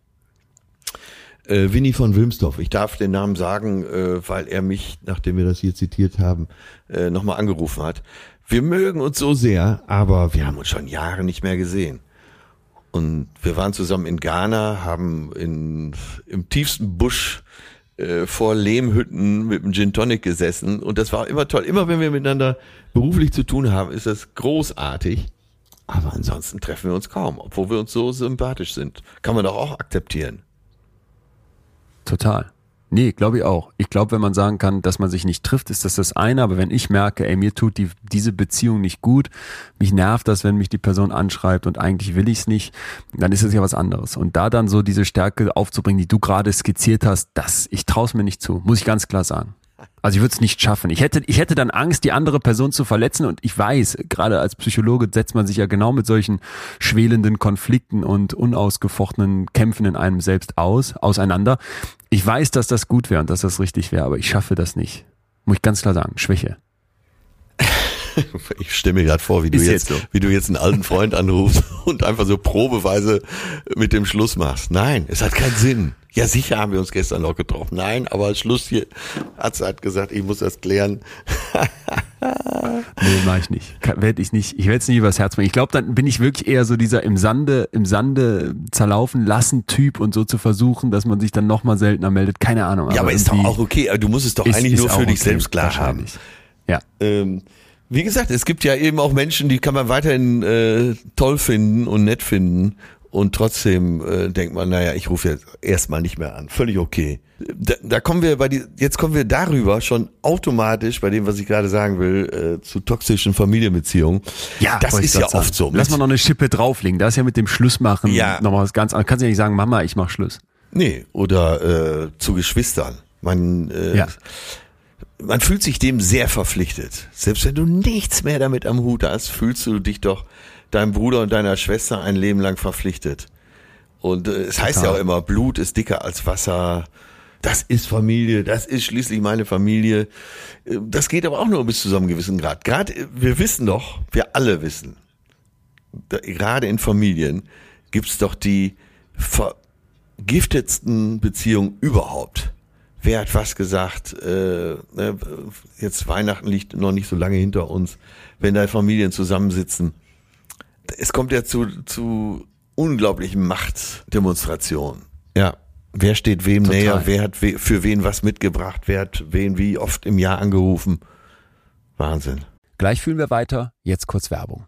Äh, Winnie von Wilmsdorf, ich darf den Namen sagen, äh, weil er mich, nachdem wir das hier zitiert haben, äh, nochmal angerufen hat. Wir mögen uns so sehr, aber wir haben uns schon Jahre nicht mehr gesehen. Und wir waren zusammen in Ghana, haben in, im tiefsten Busch äh, vor Lehmhütten mit einem Gin Tonic gesessen. Und das war immer toll. Immer wenn wir miteinander beruflich zu tun haben, ist das großartig. Aber ansonsten treffen wir uns kaum, obwohl wir uns so sympathisch sind. Kann man doch auch akzeptieren. Total. Nee, glaube ich auch. Ich glaube, wenn man sagen kann, dass man sich nicht trifft, ist das das eine. Aber wenn ich merke, ey, mir tut die, diese Beziehung nicht gut, mich nervt das, wenn mich die Person anschreibt und eigentlich will ich es nicht, dann ist es ja was anderes. Und da dann so diese Stärke aufzubringen, die du gerade skizziert hast, das, ich traue es mir nicht zu, muss ich ganz klar sagen. Also ich würde es nicht schaffen. Ich hätte, ich hätte dann Angst, die andere Person zu verletzen. Und ich weiß, gerade als Psychologe setzt man sich ja genau mit solchen schwelenden Konflikten und unausgefochtenen Kämpfen in einem selbst aus, auseinander. Ich weiß, dass das gut wäre und dass das richtig wäre, aber ich schaffe das nicht. Muss ich ganz klar sagen. Schwäche. (laughs) Ich stelle mir gerade vor, wie du Ist jetzt, jetzt so. wie du jetzt einen alten Freund anrufst (laughs) und einfach so probeweise mit dem Schluss machst. Nein, es hat keinen Sinn. Ja, sicher haben wir uns gestern noch getroffen. Nein, aber Schluss hier. Arzt hat gesagt, ich muss das klären. Nee, mach ich nicht. Werde ich nicht. Ich werde es nicht übers Herz bringen. Ich glaube, dann bin ich wirklich eher so dieser im Sande, im Sande zerlaufen lassen Typ und so zu versuchen, dass man sich dann noch mal seltener meldet. Keine Ahnung. Ja, aber ist doch auch okay. Aber Du musst es doch ist- eigentlich ist nur für dich okay, selbst klar haben. Ja. Ähm, wie gesagt, es gibt ja eben auch Menschen, die kann man weiterhin äh, toll finden und nett finden. Und trotzdem äh, denkt man, naja, ich rufe jetzt erstmal nicht mehr an. Völlig okay. Da, da kommen wir bei die, jetzt kommen wir darüber schon automatisch bei dem, was ich gerade sagen will, äh, zu toxischen Familienbeziehungen. das wollte ist ja sagen. oft so. Lass mal noch eine Schippe drauflegen. Da ist ja mit dem Schlussmachen Ja. noch mal was ganz anderes. Kannst ja nicht sagen, Mama, ich mach Schluss. Nee, oder äh, zu Geschwistern. Man, äh, Ja. man fühlt sich dem sehr verpflichtet. Selbst wenn du nichts mehr damit am Hut hast, fühlst du dich doch deinem Bruder und deiner Schwester ein Leben lang verpflichtet. Und äh, es heißt ja Total. auch immer, Blut ist dicker als Wasser. Das ist Familie, das ist schließlich meine Familie. Äh, Das geht aber auch nur bis zu so einem gewissen Grad. Gerade, äh, wir wissen doch, wir alle wissen, da, gerade in Familien gibt's doch die vergiftetsten Beziehungen überhaupt. Wer hat was gesagt? Äh, ne, jetzt Weihnachten liegt noch nicht so lange hinter uns. Wenn da Familien zusammensitzen, es kommt ja zu, zu unglaublichen Machtdemonstrationen. Ja. Wer steht wem Total. näher? Wer hat we für wen was mitgebracht? Wer hat wen wie oft im Jahr angerufen? Wahnsinn. Gleich fühlen wir weiter. Jetzt kurz Werbung.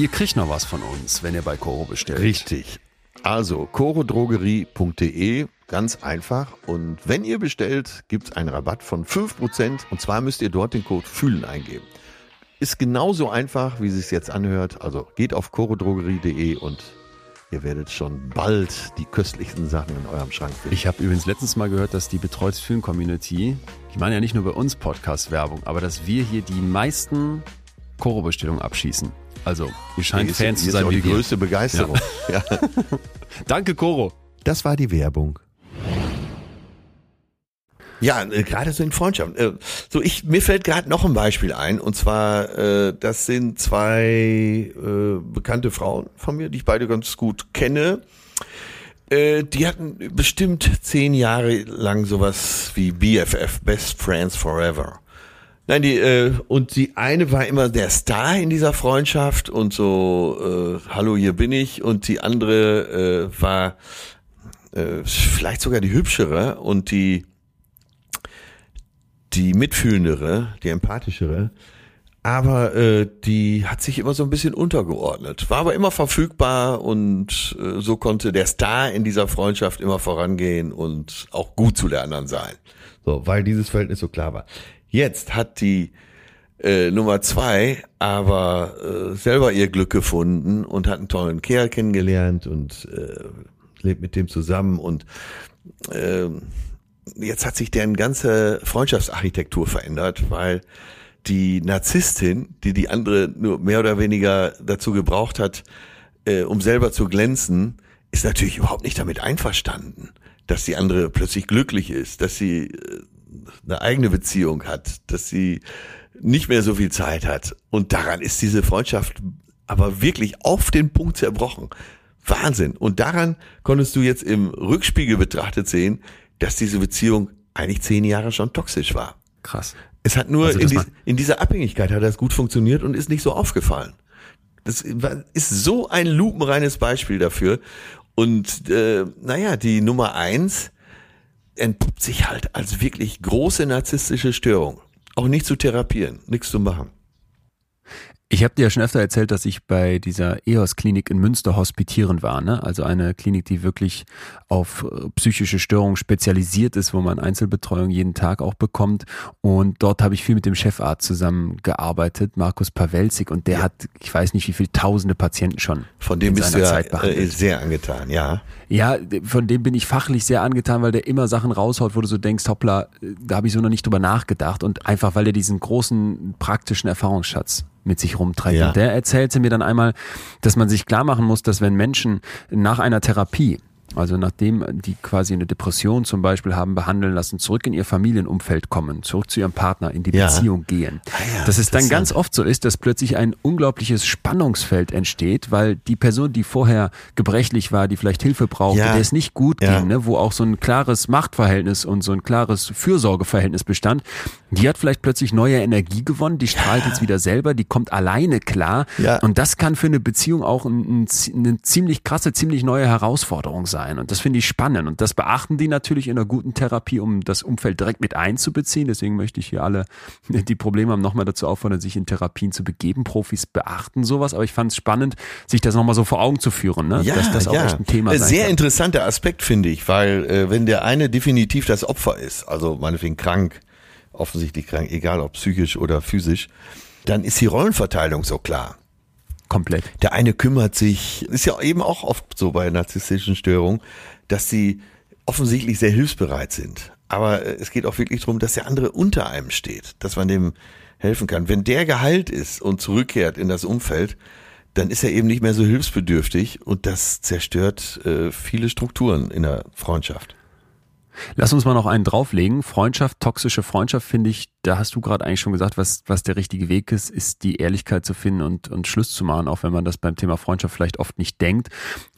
ihr kriegt noch was von uns, wenn ihr bei Koro bestellt. Richtig. Also chorodrogerie.de, ganz einfach. Und wenn ihr bestellt, gibt es einen Rabatt von 5%. Und zwar müsst ihr dort den Code FÜHLEN eingeben. Ist genauso einfach, wie es sich jetzt anhört. Also geht auf chorodrogerie.de und ihr werdet schon bald die köstlichsten Sachen in eurem Schrank finden. Ich habe übrigens letztens mal gehört, dass die Betreutes Film Community, ich meine ja nicht nur bei uns Podcast-Werbung, aber dass wir hier die meisten Koro-Bestellungen abschießen. Also, ihr scheint Fans zu ist sein auch wie die wir. größte Begeisterung. Ja. (laughs) Danke, Koro. Das war die Werbung. Ja, äh, gerade so in Freundschaften. Äh, so, ich mir fällt gerade noch ein Beispiel ein, und zwar äh, das sind zwei äh, bekannte Frauen von mir, die ich beide ganz gut kenne. Äh, die hatten bestimmt zehn Jahre lang sowas wie BFF, Best Friends Forever. Nein, die äh, und die eine war immer der Star in dieser Freundschaft und so, äh, hallo, hier bin ich. Und die andere äh, war äh, vielleicht sogar die hübschere und die die mitfühlendere, die empathischere. Aber äh, die hat sich immer so ein bisschen untergeordnet, war aber immer verfügbar und äh, so konnte der Star in dieser Freundschaft immer vorangehen und auch gut zu der anderen sein. So, weil dieses Verhältnis so klar war. Jetzt hat die äh, Nummer zwei aber äh, selber ihr Glück gefunden und hat einen tollen Kerl kennengelernt und äh, lebt mit dem zusammen und äh, jetzt hat sich deren ganze Freundschaftsarchitektur verändert, weil die Narzisstin, die die andere nur mehr oder weniger dazu gebraucht hat, äh, um selber zu glänzen, ist natürlich überhaupt nicht damit einverstanden, dass die andere plötzlich glücklich ist, dass sie äh, eine eigene Beziehung hat, dass sie nicht mehr so viel Zeit hat. Und daran ist diese Freundschaft aber wirklich auf den Punkt zerbrochen. Wahnsinn. Und daran konntest du jetzt im Rückspiegel betrachtet sehen, dass diese Beziehung eigentlich zehn Jahre schon toxisch war. Krass. Es hat nur Also in, dies, in dieser Abhängigkeit hat das gut funktioniert und ist nicht so aufgefallen. Das ist so ein lupenreines Beispiel dafür. Und äh, naja, die Nummer eins entpuppt sich halt als wirklich große narzisstische Störung. Auch nicht zu therapieren, nichts zu machen. Ich habe dir ja schon öfter erzählt, dass ich bei dieser EOS-Klinik in Münster hospitieren war. Ne? Also eine Klinik, die wirklich auf äh, psychische Störungen spezialisiert ist, wo man Einzelbetreuung jeden Tag auch bekommt. Und dort habe ich viel mit dem Chefarzt zusammengearbeitet, Markus Pawelzig. Und der hat, ich weiß nicht, wie viele tausende Patienten schon Von dem bist du ja äh, sehr angetan, ja. Ja, von dem bin ich fachlich sehr angetan, weil der immer Sachen raushaut, wo du so denkst, hoppla, da habe ich so noch nicht drüber nachgedacht und einfach, weil er diesen großen praktischen Erfahrungsschatz mit sich rumträgt. Ja. Und der erzählte mir dann einmal, dass man sich klar machen muss, dass wenn Menschen nach einer Therapie also nachdem die quasi eine Depression zum Beispiel haben behandeln lassen, zurück in ihr Familienumfeld kommen, zurück zu ihrem Partner, in die Ja. Beziehung gehen. Ah ja, dass es dann ganz oft so ist, dass plötzlich ein unglaubliches Spannungsfeld entsteht, weil die Person, die vorher gebrechlich war, die vielleicht Hilfe brauchte, Ja. der es nicht gut ging, ne, wo auch so ein klares Machtverhältnis und so ein klares Fürsorgeverhältnis bestand, die hat vielleicht plötzlich neue Energie gewonnen, die strahlt jetzt wieder selber, die kommt alleine klar. Und das kann für eine Beziehung auch ein, ein, eine ziemlich krasse, ziemlich neue Herausforderung sein. Und das finde ich spannend. Und das beachten die natürlich in einer guten Therapie, um das Umfeld direkt mit einzubeziehen. Deswegen möchte ich hier alle, (laughs) die Probleme haben, nochmal dazu auffordern, sich in Therapien zu begeben. Profis beachten sowas. Aber ich fand es spannend, sich das nochmal so vor Augen zu führen, ne? dass das auch echt ein Thema sein Sehr kann. interessanter Aspekt, finde ich, weil äh, wenn der eine definitiv das Opfer ist, also meinetwegen krank, offensichtlich krank, egal ob psychisch oder physisch, dann ist die Rollenverteilung so klar. Komplett. Der eine kümmert sich, ist ja eben auch oft so bei narzisstischen Störungen, dass sie offensichtlich sehr hilfsbereit sind. Aber äh, es geht auch wirklich darum, dass der andere unter einem steht, dass man dem helfen kann. Wenn der geheilt ist und zurückkehrt in das Umfeld, dann ist er eben nicht mehr so hilfsbedürftig und das zerstört äh, viele Strukturen in der Freundschaft. Lass uns mal noch einen drauflegen. Freundschaft, toxische Freundschaft, finde ich, da hast du gerade eigentlich schon gesagt, was, was der richtige Weg ist, ist die Ehrlichkeit zu finden und, und Schluss zu machen, auch wenn man das beim Thema Freundschaft vielleicht oft nicht denkt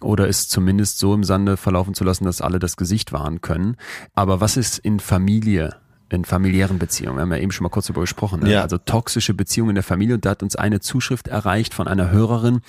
oder es zumindest so im Sande verlaufen zu lassen, dass alle das Gesicht wahren können. Aber was ist in Familie? In familiären Beziehungen. Wir haben ja eben schon mal kurz darüber gesprochen. Ne? Ja. Also toxische Beziehungen in der Familie. Und da hat uns eine Zuschrift erreicht von einer Hörerin,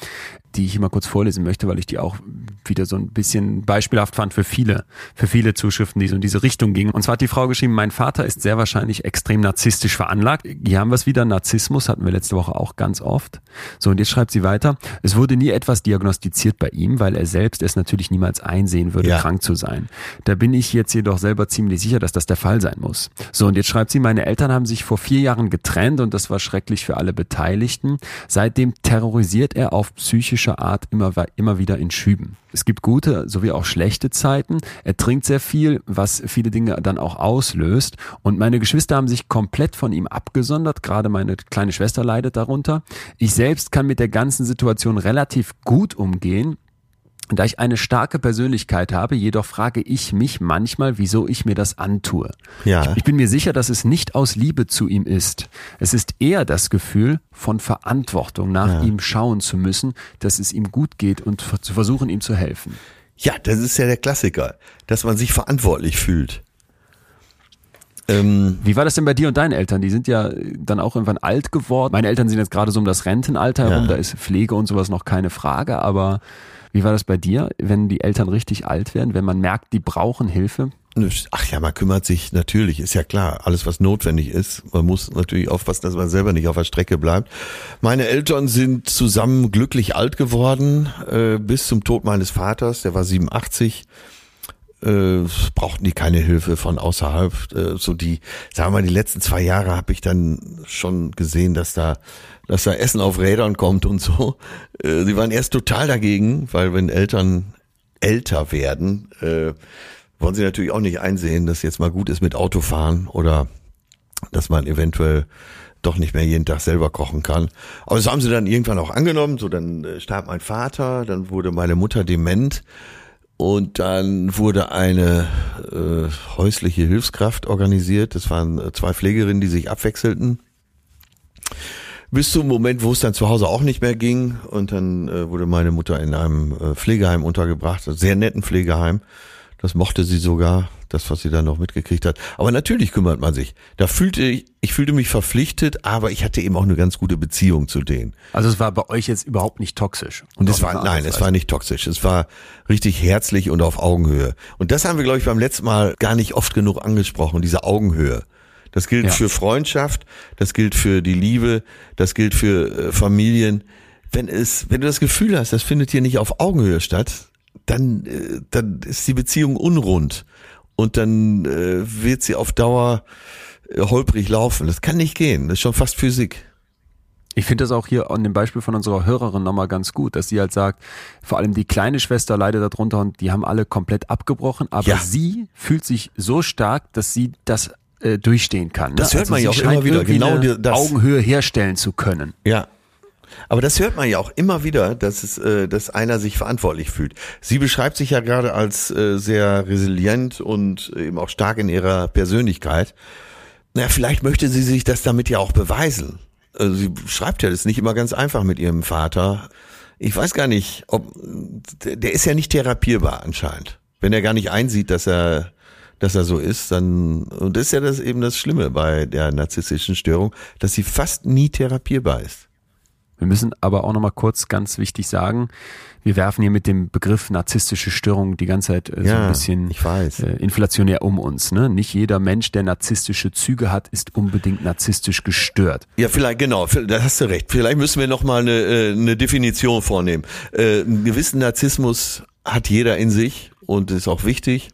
die ich immer kurz vorlesen möchte, weil ich die auch wieder so ein bisschen beispielhaft fand für viele, für viele Zuschriften, die so in diese Richtung gingen. Und zwar hat die Frau geschrieben, mein Vater ist sehr wahrscheinlich extrem narzisstisch veranlagt. Hier haben wir es wieder, Narzissmus hatten wir letzte Woche auch ganz oft. So, und jetzt schreibt sie weiter, es wurde nie etwas diagnostiziert bei ihm, weil er selbst es natürlich niemals einsehen würde, ja. krank zu sein. Da bin ich jetzt jedoch selber ziemlich sicher, dass das der Fall sein muss. So, und jetzt schreibt sie, meine Eltern haben sich vor vier Jahren getrennt und das war schrecklich für alle Beteiligten. Seitdem terrorisiert er auf psychische Art immer, immer wieder in Schüben. Es gibt gute sowie auch schlechte Zeiten. Er trinkt sehr viel, was viele Dinge dann auch auslöst. Und meine Geschwister haben sich komplett von ihm abgesondert. Gerade meine kleine Schwester leidet darunter. Ich selbst kann mit der ganzen Situation relativ gut umgehen. Da ich eine starke Persönlichkeit habe, jedoch frage ich mich manchmal, wieso ich mir das antue. Ja. Ich bin mir sicher, dass es nicht aus Liebe zu ihm ist. Es ist eher das Gefühl von Verantwortung, nach ja. ihm schauen zu müssen, dass es ihm gut geht und zu versuchen, ihm zu helfen. Ja, das ist ja der Klassiker, dass man sich verantwortlich fühlt. Ähm, Wie war das denn bei dir und deinen Eltern? Die sind ja dann auch irgendwann alt geworden. Meine Eltern sind jetzt gerade so um das Rentenalter herum, ja. da ist Pflege und sowas noch keine Frage, aber wie war das bei dir, wenn die Eltern richtig alt werden, wenn man merkt, die brauchen Hilfe? Ach ja, man kümmert sich natürlich, ist ja klar, alles was notwendig ist. Man muss natürlich aufpassen, dass man selber nicht auf der Strecke bleibt. Meine Eltern sind zusammen glücklich alt geworden, äh, bis zum Tod meines Vaters, der war 87 äh, brauchten die keine Hilfe von außerhalb. Äh, so die, sagen wir mal, die letzten zwei Jahre habe ich dann schon gesehen, dass da, dass da Essen auf Rädern kommt und so. Äh, sie waren erst total dagegen, weil wenn Eltern älter werden, äh, wollen sie natürlich auch nicht einsehen, dass jetzt mal gut ist mit Autofahren oder dass man eventuell doch nicht mehr jeden Tag selber kochen kann. Aber das haben sie dann irgendwann auch angenommen. So, dann äh, starb mein Vater, dann wurde meine Mutter dement. Und dann wurde eine äh, häusliche Hilfskraft organisiert. Das waren äh, zwei Pflegerinnen, die sich abwechselten. Bis zum Moment, wo es dann zu Hause auch nicht mehr ging. Und dann äh, wurde meine Mutter in einem äh, Pflegeheim untergebracht, sehr netten Pflegeheim. Das mochte sie sogar, das, was sie dann noch mitgekriegt hat. Aber natürlich kümmert man sich. Da fühlte ich, ich fühlte mich verpflichtet, aber ich hatte eben auch eine ganz gute Beziehung zu denen. Also es war bei euch jetzt überhaupt nicht toxisch. Und es war, nein, es war nicht toxisch. Es war richtig herzlich und auf Augenhöhe. Und das haben wir, glaube ich, beim letzten Mal gar nicht oft genug angesprochen, diese Augenhöhe. Das gilt ja. für Freundschaft, das gilt für die Liebe, das gilt für äh, Familien. Wenn es, wenn du das Gefühl hast, das findet hier nicht auf Augenhöhe statt, dann, äh, dann ist die Beziehung unrund und dann äh, wird sie auf Dauer äh, holprig laufen. Das kann nicht gehen. Das ist schon fast Physik. Ich finde das auch hier an dem Beispiel von unserer Hörerin nochmal ganz gut, dass sie halt sagt, vor allem die kleine Schwester leidet darunter und die haben alle komplett abgebrochen, aber ja. sie fühlt sich so stark, dass sie das äh, durchstehen kann. Ne? Das hört also man ja auch immer wieder, genau das Augenhöhe herstellen zu können. Ja, aber das hört man ja auch immer wieder, dass es, äh, dass einer sich verantwortlich fühlt. Sie beschreibt sich ja gerade als äh, sehr resilient und eben auch stark in ihrer Persönlichkeit. Na, vielleicht möchte sie sich das damit ja auch beweisen. Also sie schreibt ja das nicht immer ganz einfach mit ihrem Vater. Ich weiß gar nicht, ob der ist ja nicht therapierbar anscheinend. Wenn er gar nicht einsieht, dass er dass er so ist, dann und das ist ja das eben das Schlimme bei der narzisstischen Störung, dass sie fast nie therapierbar ist. Wir müssen aber auch nochmal kurz ganz wichtig sagen, wir werfen hier mit dem Begriff narzisstische Störung die ganze Zeit äh, so ein bisschen äh, inflationär um uns. Ne? Nicht jeder Mensch, der narzisstische Züge hat, ist unbedingt narzisstisch gestört. Ja, vielleicht, genau, da hast du recht. Vielleicht müssen wir nochmal eine, äh, eine Definition vornehmen. Äh, einen gewissen Narzissmus hat jeder in sich und ist auch wichtig.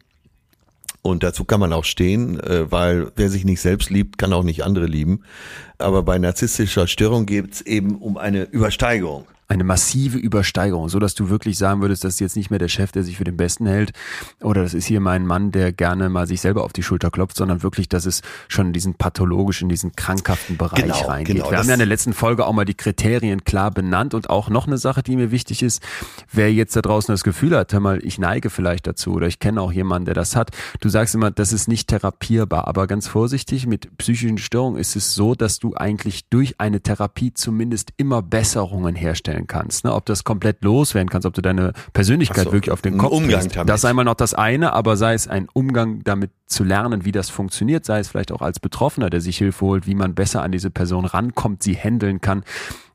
Und dazu kann man auch stehen, äh, weil wer sich nicht selbst liebt, kann auch nicht andere lieben. Aber bei narzisstischer Störung geht es eben um eine Übersteigerung. Eine massive Übersteigerung, so dass du wirklich sagen würdest, das ist jetzt nicht mehr der Chef, der sich für den Besten hält, oder das ist hier mein Mann, der gerne mal sich selber auf die Schulter klopft, sondern wirklich, dass es schon in diesen pathologischen, diesen krankhaften Bereich genau, reingeht. Genau, Wir haben ja in der letzten Folge auch mal die Kriterien klar benannt und auch noch eine Sache, die mir wichtig ist, wer jetzt da draußen das Gefühl hat, hör mal, ich neige vielleicht dazu oder ich kenne auch jemanden, der das hat. Du sagst immer, das ist nicht therapierbar, aber ganz vorsichtig, mit psychischen Störungen ist es so, dass du eigentlich durch eine Therapie zumindest immer Besserungen herstellen kannst. Ne? Ob das komplett loswerden kannst, ob du deine Persönlichkeit so, wirklich auf den Kopf Umgang damit. Das ist einmal noch das eine, aber sei es ein Umgang damit zu lernen, wie das funktioniert, sei es vielleicht auch als Betroffener, der sich Hilfe holt, wie man besser an diese Person rankommt, sie handeln kann.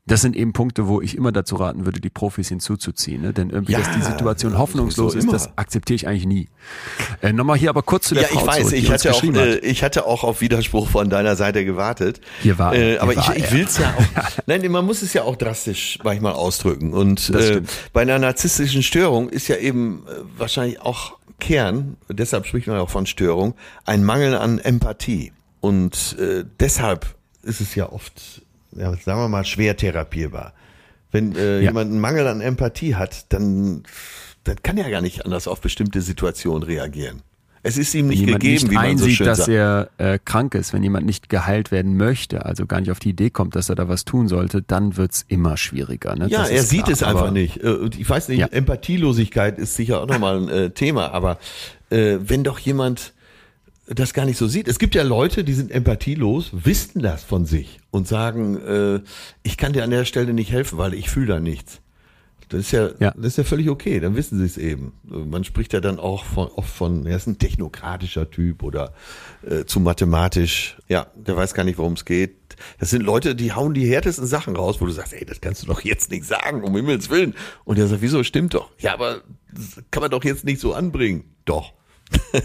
Das sind eben Punkte, wo ich immer dazu raten würde, die Profis hinzuzuziehen. Ne? Denn irgendwie, ja, dass die Situation hoffnungslos ist, das akzeptiere ich eigentlich nie. Äh, Nochmal hier aber kurz zu der ja, Frau. Ja, ich weiß, zurück, ich hatte, auch, äh, ich hatte auch auf Widerspruch von deiner Seite gewartet. Hier war äh, Aber hier ich, ich will es ja (laughs) auch, nein, man muss es ja auch drastisch manchmal ausdrücken. Und äh, bei einer narzisstischen Störung ist ja eben äh, wahrscheinlich auch Kern, deshalb spricht man auch von Störung, ein Mangel an Empathie. Und äh, deshalb ist es ja oft ja, sagen wir mal, schwer therapierbar. Wenn äh, ja. jemand einen Mangel an Empathie hat, dann, dann kann er gar nicht anders auf bestimmte Situationen reagieren. Es ist ihm nicht wenn gegeben, nicht wie man einsieht, so schön dass sagt. er äh, krank ist, wenn jemand nicht geheilt werden möchte, also gar nicht auf die Idee kommt, dass er da was tun sollte, dann wird's immer schwieriger. Ne? Ja, das er sieht klar, es einfach nicht. Äh, ich weiß nicht, Ja. Empathielosigkeit ist sicher auch nochmal ein äh, Thema, aber äh, wenn doch jemand das gar nicht so sieht. Es gibt ja Leute, die sind empathielos, wissen das von sich und sagen, äh, ich kann dir an der Stelle nicht helfen, weil ich fühle da nichts. Das ist ja, Ja. das ist ja völlig okay, dann wissen sie es eben. Man spricht ja dann auch von, oft von, er ist ein technokratischer Typ oder äh, zu mathematisch. Ja, der weiß gar nicht, worum es geht. Das sind Leute, die hauen die härtesten Sachen raus, wo du sagst, ey, das kannst du doch jetzt nicht sagen, um Himmels Willen. Und der sagt, wieso, stimmt doch. Ja, aber das kann man doch jetzt nicht so anbringen. Doch. (laughs)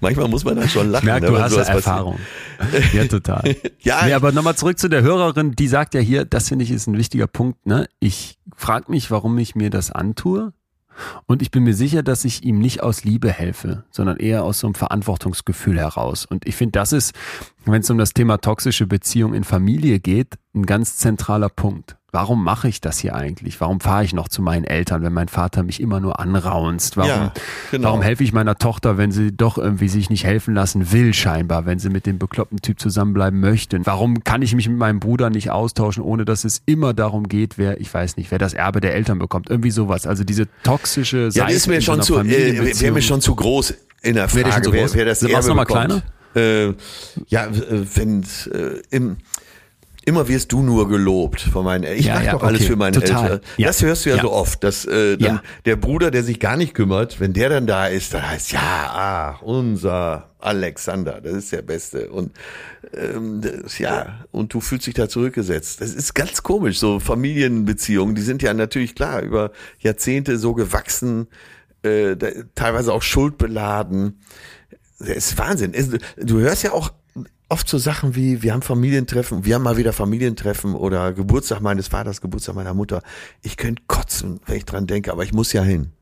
Manchmal muss man da schon lachen. Ich merke, ne, du hast ja passiert. Erfahrung. Ja, total. (laughs) Ja, Nee, aber nochmal zurück zu der Hörerin, die sagt ja hier, das finde ich ist ein wichtiger Punkt, ne? Ich frage mich, warum ich mir das antue. Und ich bin mir sicher, dass ich ihm nicht aus Liebe helfe, sondern eher aus so einem Verantwortungsgefühl heraus. Und ich finde, das ist, wenn es um das Thema toxische Beziehung in Familie geht, ein ganz zentraler Punkt. Warum mache ich das hier eigentlich? Warum fahre ich noch zu meinen Eltern, wenn mein Vater mich immer nur anraunzt? Warum, Ja, genau. warum helfe ich meiner Tochter, wenn sie doch irgendwie sich nicht helfen lassen will, scheinbar, wenn sie mit dem bekloppten Typ zusammenbleiben möchte? Warum kann ich mich mit meinem Bruder nicht austauschen, ohne dass es immer darum geht, wer, ich weiß nicht, wer das Erbe der Eltern bekommt? Irgendwie sowas. Also diese toxische Ja, Seite das ist mir schon zu, äh, wäre mir schon zu groß in der Frage, wer, wer das Erbe noch mal bekommt. Äh, ja, äh, wenn äh, im Immer wirst du nur gelobt von meinen Eltern. Ich Ja, mache ja, doch alles okay, für meine total. Eltern. Das hörst du ja, so oft, dass äh, dann der Bruder, der sich gar nicht kümmert, wenn der dann da ist, dann heißt ja, ach, unser Alexander, das ist der Beste. Und ähm, das, ja, und du fühlst dich da zurückgesetzt. Das ist ganz komisch, so Familienbeziehungen, die sind ja natürlich klar über Jahrzehnte so gewachsen, äh, teilweise auch schuldbeladen. Das ist Wahnsinn. Du hörst ja auch oft so Sachen wie, wir haben Familientreffen, wir haben mal wieder Familientreffen oder Geburtstag meines Vaters, Geburtstag meiner Mutter. Ich könnte kotzen, wenn ich dran denke, aber ich muss ja hin.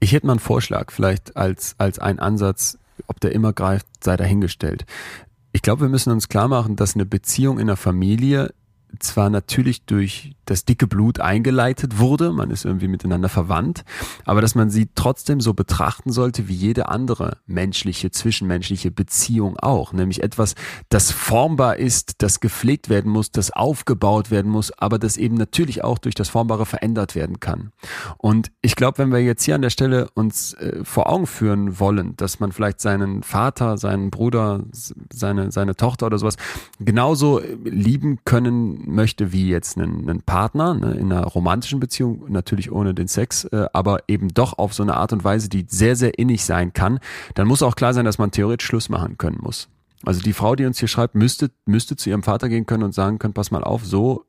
Ich hätte mal einen Vorschlag, vielleicht als, als ein Ansatz, ob der immer greift, sei dahingestellt. Ich glaube, wir müssen uns klar machen, dass eine Beziehung in der Familie zwar natürlich durch das dicke Blut eingeleitet wurde, man ist irgendwie miteinander verwandt, aber dass man sie trotzdem so betrachten sollte wie jede andere menschliche, zwischenmenschliche Beziehung auch, nämlich etwas, das formbar ist, das gepflegt werden muss, das aufgebaut werden muss, aber das eben natürlich auch durch das Formbare verändert werden kann. Und ich glaube, wenn wir jetzt hier an der Stelle uns äh, vor Augen führen wollen, dass man vielleicht seinen Vater, seinen Bruder, seine, seine Tochter oder sowas genauso äh, lieben können möchte wie jetzt einen, einen Partner ne, in einer romantischen Beziehung, natürlich ohne den Sex, äh, aber eben doch auf so eine Art und Weise, die sehr, sehr innig sein kann, dann muss auch klar sein, dass man theoretisch Schluss machen können muss. Also die Frau, die uns hier schreibt, müsste, müsste zu ihrem Vater gehen können und sagen können, pass mal auf, so,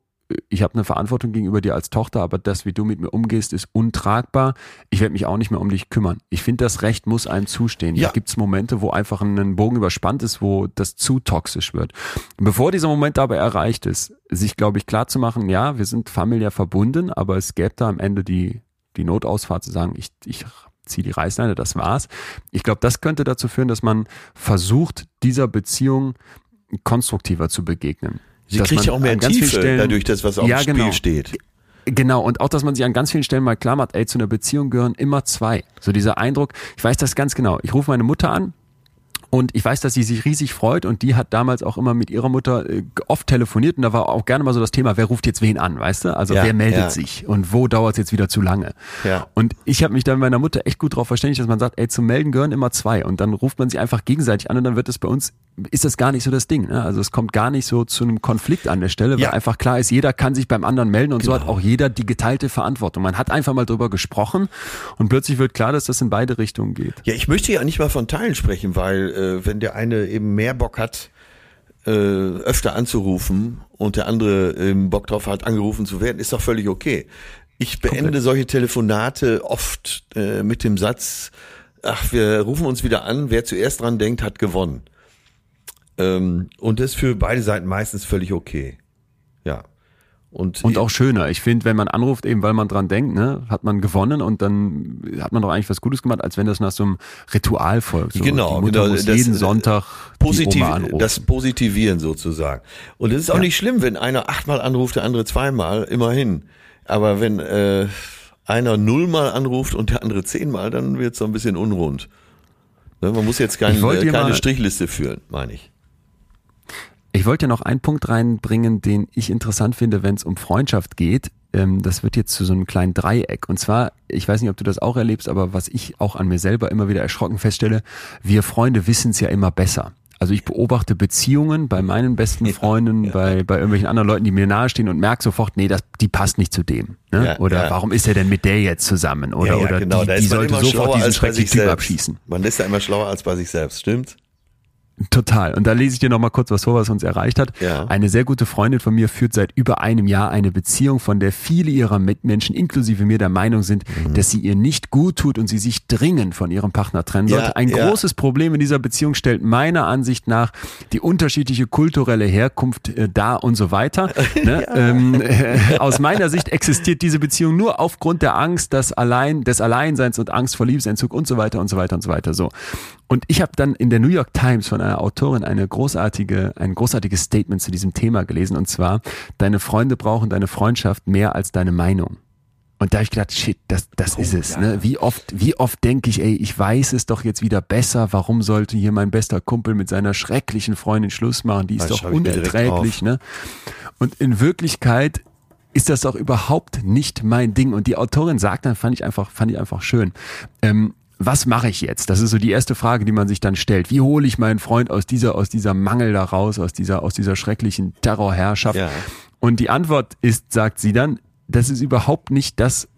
ich habe eine Verantwortung gegenüber dir als Tochter, aber das, wie du mit mir umgehst, ist untragbar. Ich werde mich auch nicht mehr um dich kümmern. Ich finde, das Recht muss einem zustehen. Ja. Da gibt es Momente, wo einfach ein Bogen überspannt ist, wo das zu toxisch wird. Bevor dieser Moment aber erreicht ist, sich, glaube ich, klar zu machen, ja, wir sind familiär verbunden, aber es gäbe da am Ende die, die Notausfahrt zu sagen, ich, ich ziehe die Reißleine, das war's. Ich glaube, das könnte dazu führen, dass man versucht, dieser Beziehung konstruktiver zu begegnen. Sie kriegt ja auch mehr Tiefe Stellen, dadurch, dass was auf ja, dem Spiel genau. steht. Genau, und auch, dass man sich an ganz vielen Stellen mal klar macht, ey, zu einer Beziehung gehören immer zwei. So dieser Eindruck, ich weiß das ganz genau. Ich rufe meine Mutter an, und ich weiß, dass sie sich riesig freut und die hat damals auch immer mit ihrer Mutter äh, oft telefoniert und da war auch gerne mal so das Thema, wer ruft jetzt wen an, weißt du? Also ja, wer meldet ja. sich und wo dauert es jetzt wieder zu lange? Ja. Und ich habe mich da mit meiner Mutter echt gut darauf verständigt, dass man sagt, ey, zum Melden gehören immer zwei und dann ruft man sich einfach gegenseitig an und dann wird es bei uns ist das gar nicht so das Ding. Ne? Also es kommt gar nicht so zu einem Konflikt an der Stelle, weil einfach klar ist, jeder kann sich beim anderen melden und genau. so hat genau. auch jeder die geteilte Verantwortung. Man hat einfach mal drüber gesprochen und plötzlich wird klar, dass das in beide Richtungen geht. Ja, ich möchte ja nicht mal von Teilen sprechen, weil äh, wenn der eine eben mehr Bock hat, äh, öfter anzurufen und der andere ähm, Bock drauf hat, angerufen zu werden, ist doch völlig okay. Ich beende Komplett. solche Telefonate oft äh, mit dem Satz, ach, wir rufen uns wieder an, wer zuerst dran denkt, hat gewonnen. Ähm, und das ist für beide Seiten meistens völlig okay. Und, und auch schöner. Ich finde, wenn man anruft, eben weil man dran denkt, ne, hat man gewonnen und dann hat man doch eigentlich was Gutes gemacht, als wenn das nach so einem Ritual folgt. So, genau, genau. Muss das, jeden Sonntag positiv, das Positivieren sozusagen. Und es ist auch ja. nicht schlimm, wenn einer achtmal anruft, der andere zweimal, immerhin. Aber wenn äh, einer nullmal anruft und der andere zehnmal, dann wird es so ein bisschen unrund. Ne, man muss jetzt kein, äh, keine Strichliste führen, meine ich. Ich wollte ja noch einen Punkt reinbringen, den ich interessant finde, wenn es um Freundschaft geht. Ähm, das wird jetzt zu so einem kleinen Dreieck. Und zwar, ich weiß nicht, ob du das auch erlebst, aber was ich auch an mir selber immer wieder erschrocken feststelle, wir Freunde wissen es ja immer besser. Also ich beobachte Beziehungen bei meinen besten Freunden, ja, ja. bei, bei irgendwelchen anderen Leuten, die mir nahestehen und merke sofort, nee, das, die passt nicht zu dem. Ne? Ja, oder warum ist er denn mit der jetzt zusammen? Oder, oder genau. die, die sollte sofort diesen schrecklichen Typ selbst. abschießen. Man ist ja immer schlauer als bei sich selbst, stimmt? Total. Und da lese ich dir noch mal kurz was vor, was uns erreicht hat. Ja. Eine sehr gute Freundin von mir führt seit über einem Jahr eine Beziehung, von der viele ihrer Mitmenschen, inklusive mir, der Meinung sind, mhm. dass sie ihr nicht gut tut und sie sich dringend von ihrem Partner trennen sollte. Ja, Ein ja. großes Problem in dieser Beziehung stellt meiner Ansicht nach die unterschiedliche kulturelle Herkunft äh, dar und so weiter. (laughs) ne? ähm, äh, (laughs) aus meiner Sicht existiert diese Beziehung nur aufgrund der Angst, dass allein, des Alleinseins und Angst vor Liebesentzug und so weiter und so weiter und so weiter. So. Und ich habe dann in der New York Times von einer Autorin eine großartige, ein großartiges Statement zu diesem Thema gelesen und zwar, deine Freunde brauchen deine Freundschaft mehr als deine Meinung. Und da habe ich gedacht, shit, das, das oh, ist es. Ja. Ne? Wie oft, wie oft denke ich, ey, ich weiß es doch jetzt wieder besser. Warum sollte hier mein bester Kumpel mit seiner schrecklichen Freundin Schluss machen? Die ist das doch unerträglich. Ne? Und in Wirklichkeit ist das doch überhaupt nicht mein Ding. Und die Autorin sagt dann, fand ich einfach, fand ich einfach schön. Ähm, was mache ich jetzt? Das ist so die erste Frage, die man sich dann stellt. Wie hole ich meinen Freund aus dieser, aus dieser Mangel da raus, aus dieser, aus dieser schrecklichen Terrorherrschaft? Ja. Und die Antwort ist, sagt sie dann, das ist überhaupt nicht das,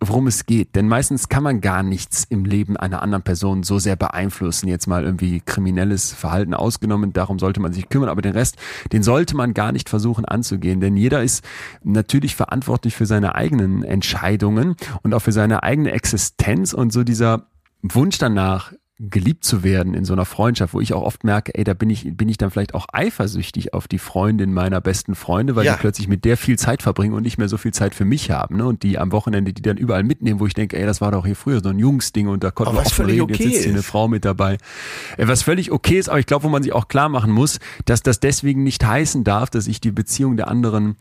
worum es geht. Denn meistens kann man gar nichts im Leben einer anderen Person so sehr beeinflussen. Jetzt mal irgendwie kriminelles Verhalten ausgenommen, darum sollte man sich kümmern. Aber den Rest, den sollte man gar nicht versuchen anzugehen. Denn jeder ist natürlich verantwortlich für seine eigenen Entscheidungen und auch für seine eigene Existenz. Und so dieser Wunsch danach, geliebt zu werden in so einer Freundschaft, wo ich auch oft merke, ey, da bin ich, bin ich dann vielleicht auch eifersüchtig auf die Freundin meiner besten Freunde, weil ja. die plötzlich mit der viel Zeit verbringen und nicht mehr so viel Zeit für mich haben, ne? Und die am Wochenende, die dann überall mitnehmen, wo ich denke, ey, das war doch hier früher so ein Jungsding und da konnten wir offen reden, okay jetzt sitzt hier eine Frau mit dabei. Äh, was völlig okay ist, aber ich glaube, wo man sich auch klar machen muss, dass das deswegen nicht heißen darf, dass ich die Beziehung der anderen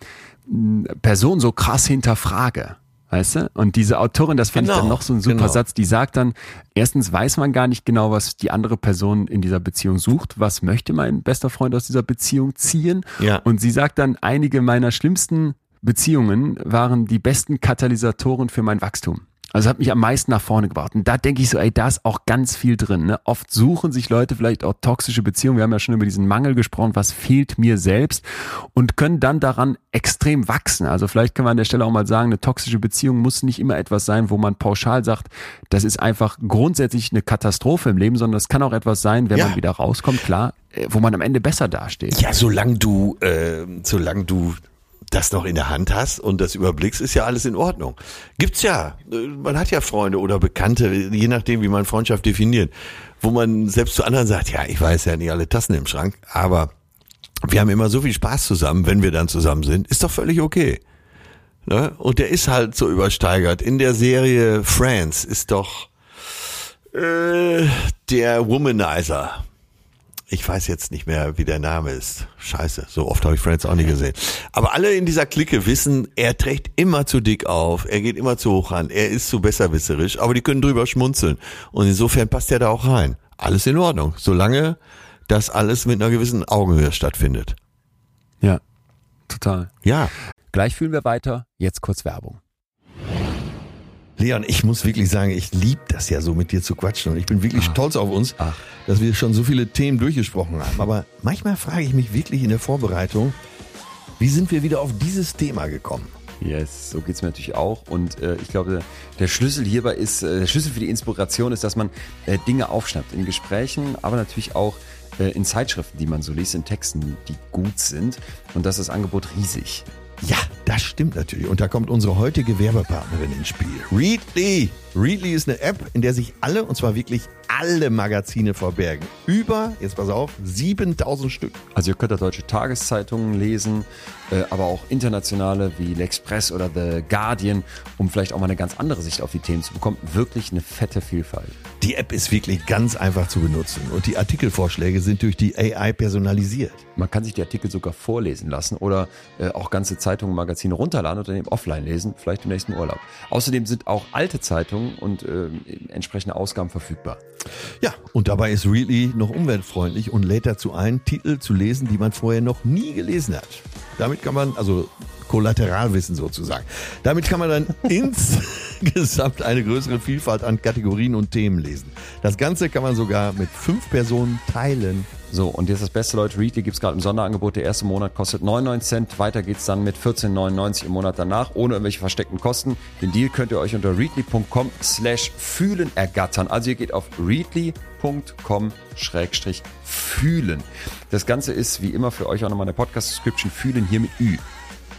Person so krass hinterfrage. Weißt du? Und diese Autorin, das fand genau, ich dann genau, noch so ein super genau. Satz, die sagt dann, erstens weiß man gar nicht genau, was die andere Person in dieser Beziehung sucht. Was möchte mein bester Freund aus dieser Beziehung ziehen? Ja. Und sie sagt dann, einige meiner schlimmsten Beziehungen waren die besten Katalysatoren für mein Wachstum. Also hat mich am meisten nach vorne gebracht. Und da denke ich so, ey, da ist auch ganz viel drin. Ne? Oft suchen sich Leute vielleicht auch toxische Beziehungen. Wir haben ja schon über diesen Mangel gesprochen, was fehlt mir selbst und können dann daran extrem wachsen. Also vielleicht kann man an der Stelle auch mal sagen, eine toxische Beziehung muss nicht immer etwas sein, wo man pauschal sagt, das ist einfach grundsätzlich eine Katastrophe im Leben, sondern das kann auch etwas sein, wenn ja. man wieder rauskommt, klar, äh, wo man am Ende besser dasteht. Ja, solange du, äh, solange du das noch in der Hand hast und das überblickst, ist ja alles in Ordnung. Gibt's ja. Man hat ja Freunde oder Bekannte, je nachdem, wie man Freundschaft definiert, wo man selbst zu anderen sagt, ja, ich weiß ja nicht alle Tassen im Schrank, aber wir haben immer so viel Spaß zusammen, wenn wir dann zusammen sind, ist doch völlig okay. Ne? Und der ist halt so übersteigert. In der Serie Friends ist doch äh, der Womanizer ich weiß jetzt nicht mehr, wie der Name ist. Scheiße, so oft habe ich Friends auch nicht gesehen. Aber alle in dieser Clique wissen, er trägt immer zu dick auf, er geht immer zu hoch an, er ist zu besserwisserisch, aber die können drüber schmunzeln. Und insofern passt er da auch rein. Alles in Ordnung, solange das alles mit einer gewissen Augenhöhe stattfindet. Ja, total. Ja. Gleich fühlen wir weiter, jetzt kurz Werbung. Leon, ich muss wirklich sagen, ich liebe das ja so mit dir zu quatschen und ich bin wirklich Ach. stolz auf uns, Ach. dass wir schon so viele Themen durchgesprochen haben. Aber manchmal frage ich mich wirklich in der Vorbereitung, wie sind wir wieder auf dieses Thema gekommen? Yes, so geht's mir natürlich auch. Und äh, ich glaube, der Schlüssel hierbei ist, äh, der Schlüssel für die Inspiration ist, dass man äh, Dinge aufschnappt in Gesprächen, aber natürlich auch äh, in Zeitschriften, die man so liest, in Texten, die gut sind. Und das ist das Angebot riesig. Ja, das stimmt natürlich. Und da kommt unsere heutige Werbepartnerin ins Spiel. Readly. Readly ist eine App, in der sich alle, und zwar wirklich alle Magazine verbergen. Über, jetzt pass auf, 7000 Stück. Also ihr könnt da deutsche Tageszeitungen lesen, äh, aber auch internationale wie L'Express oder The Guardian, um vielleicht auch mal eine ganz andere Sicht auf die Themen zu bekommen. Wirklich eine fette Vielfalt. Die App ist wirklich ganz einfach zu benutzen und die Artikelvorschläge sind durch die AI personalisiert. Man kann sich die Artikel sogar vorlesen lassen oder äh, auch ganze Zeitungen, Magazine runterladen und dann eben offline lesen, vielleicht im nächsten Urlaub. Außerdem sind auch alte Zeitungen und äh, entsprechende Ausgaben verfügbar. Ja, und dabei ist Really noch umweltfreundlich und lädt dazu ein, Titel zu lesen, die man vorher noch nie gelesen hat. Damit kann man, also Kollateralwissen sozusagen. Damit kann man dann (laughs) insgesamt eine größere Vielfalt an Kategorien und Themen lesen. Das Ganze kann man sogar mit fünf Personen teilen. So, und jetzt das Beste, Leute, Readly gibt es gerade im Sonderangebot. Der erste Monat kostet 99 Cent. Weiter geht's dann mit 14,99 im Monat danach, ohne irgendwelche versteckten Kosten. Den Deal könnt ihr euch unter readly.com slash fühlen ergattern. Also ihr geht auf readly.com schrägstrich fühlen. Das Ganze ist wie immer für euch auch nochmal eine Podcast-Description fühlen hier mit Ü.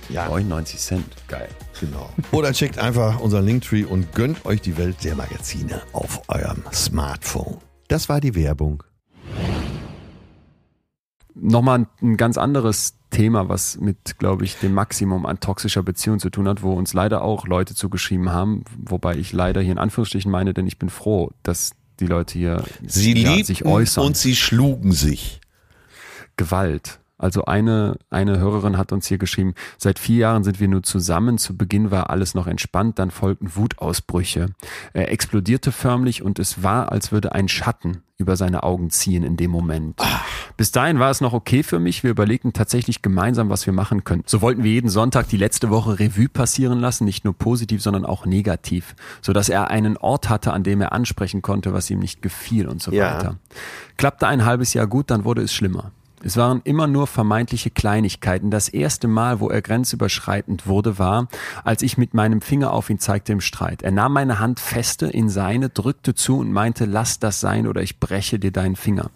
Ja. 99 Cent. Geil. Genau. (laughs) Oder checkt einfach unseren Linktree und gönnt euch die Welt der Magazine auf eurem Smartphone. Das war die Werbung. Nochmal ein ganz anderes Thema, was mit, glaube ich, dem Maximum an toxischer Beziehung zu tun hat, wo uns leider auch Leute zugeschrieben haben, wobei ich leider hier in Anführungsstrichen meine, denn ich bin froh, dass die Leute hier sie ja, sich äußern. Und sie schlugen sich. Gewalt. Also eine, eine Hörerin hat uns hier geschrieben, seit vier Jahren sind wir nur zusammen. Zu Beginn war alles noch entspannt, dann folgten Wutausbrüche. Er explodierte förmlich und es war, als würde ein Schatten über seine Augen ziehen in dem Moment. Bis dahin war es noch okay für mich. Wir überlegten tatsächlich gemeinsam, was wir machen können. So wollten wir jeden Sonntag die letzte Woche Revue passieren lassen, nicht nur positiv, sondern auch negativ, sodass er einen Ort hatte, an dem er ansprechen konnte, was ihm nicht gefiel und so ja. weiter. Klappte ein halbes Jahr gut, dann wurde es schlimmer. Es waren immer nur vermeintliche Kleinigkeiten. Das erste Mal, wo er grenzüberschreitend wurde, war, als ich mit meinem Finger auf ihn zeigte im Streit. Er nahm meine Hand feste in seine, drückte zu und meinte, lass das sein oder ich breche dir deinen Finger.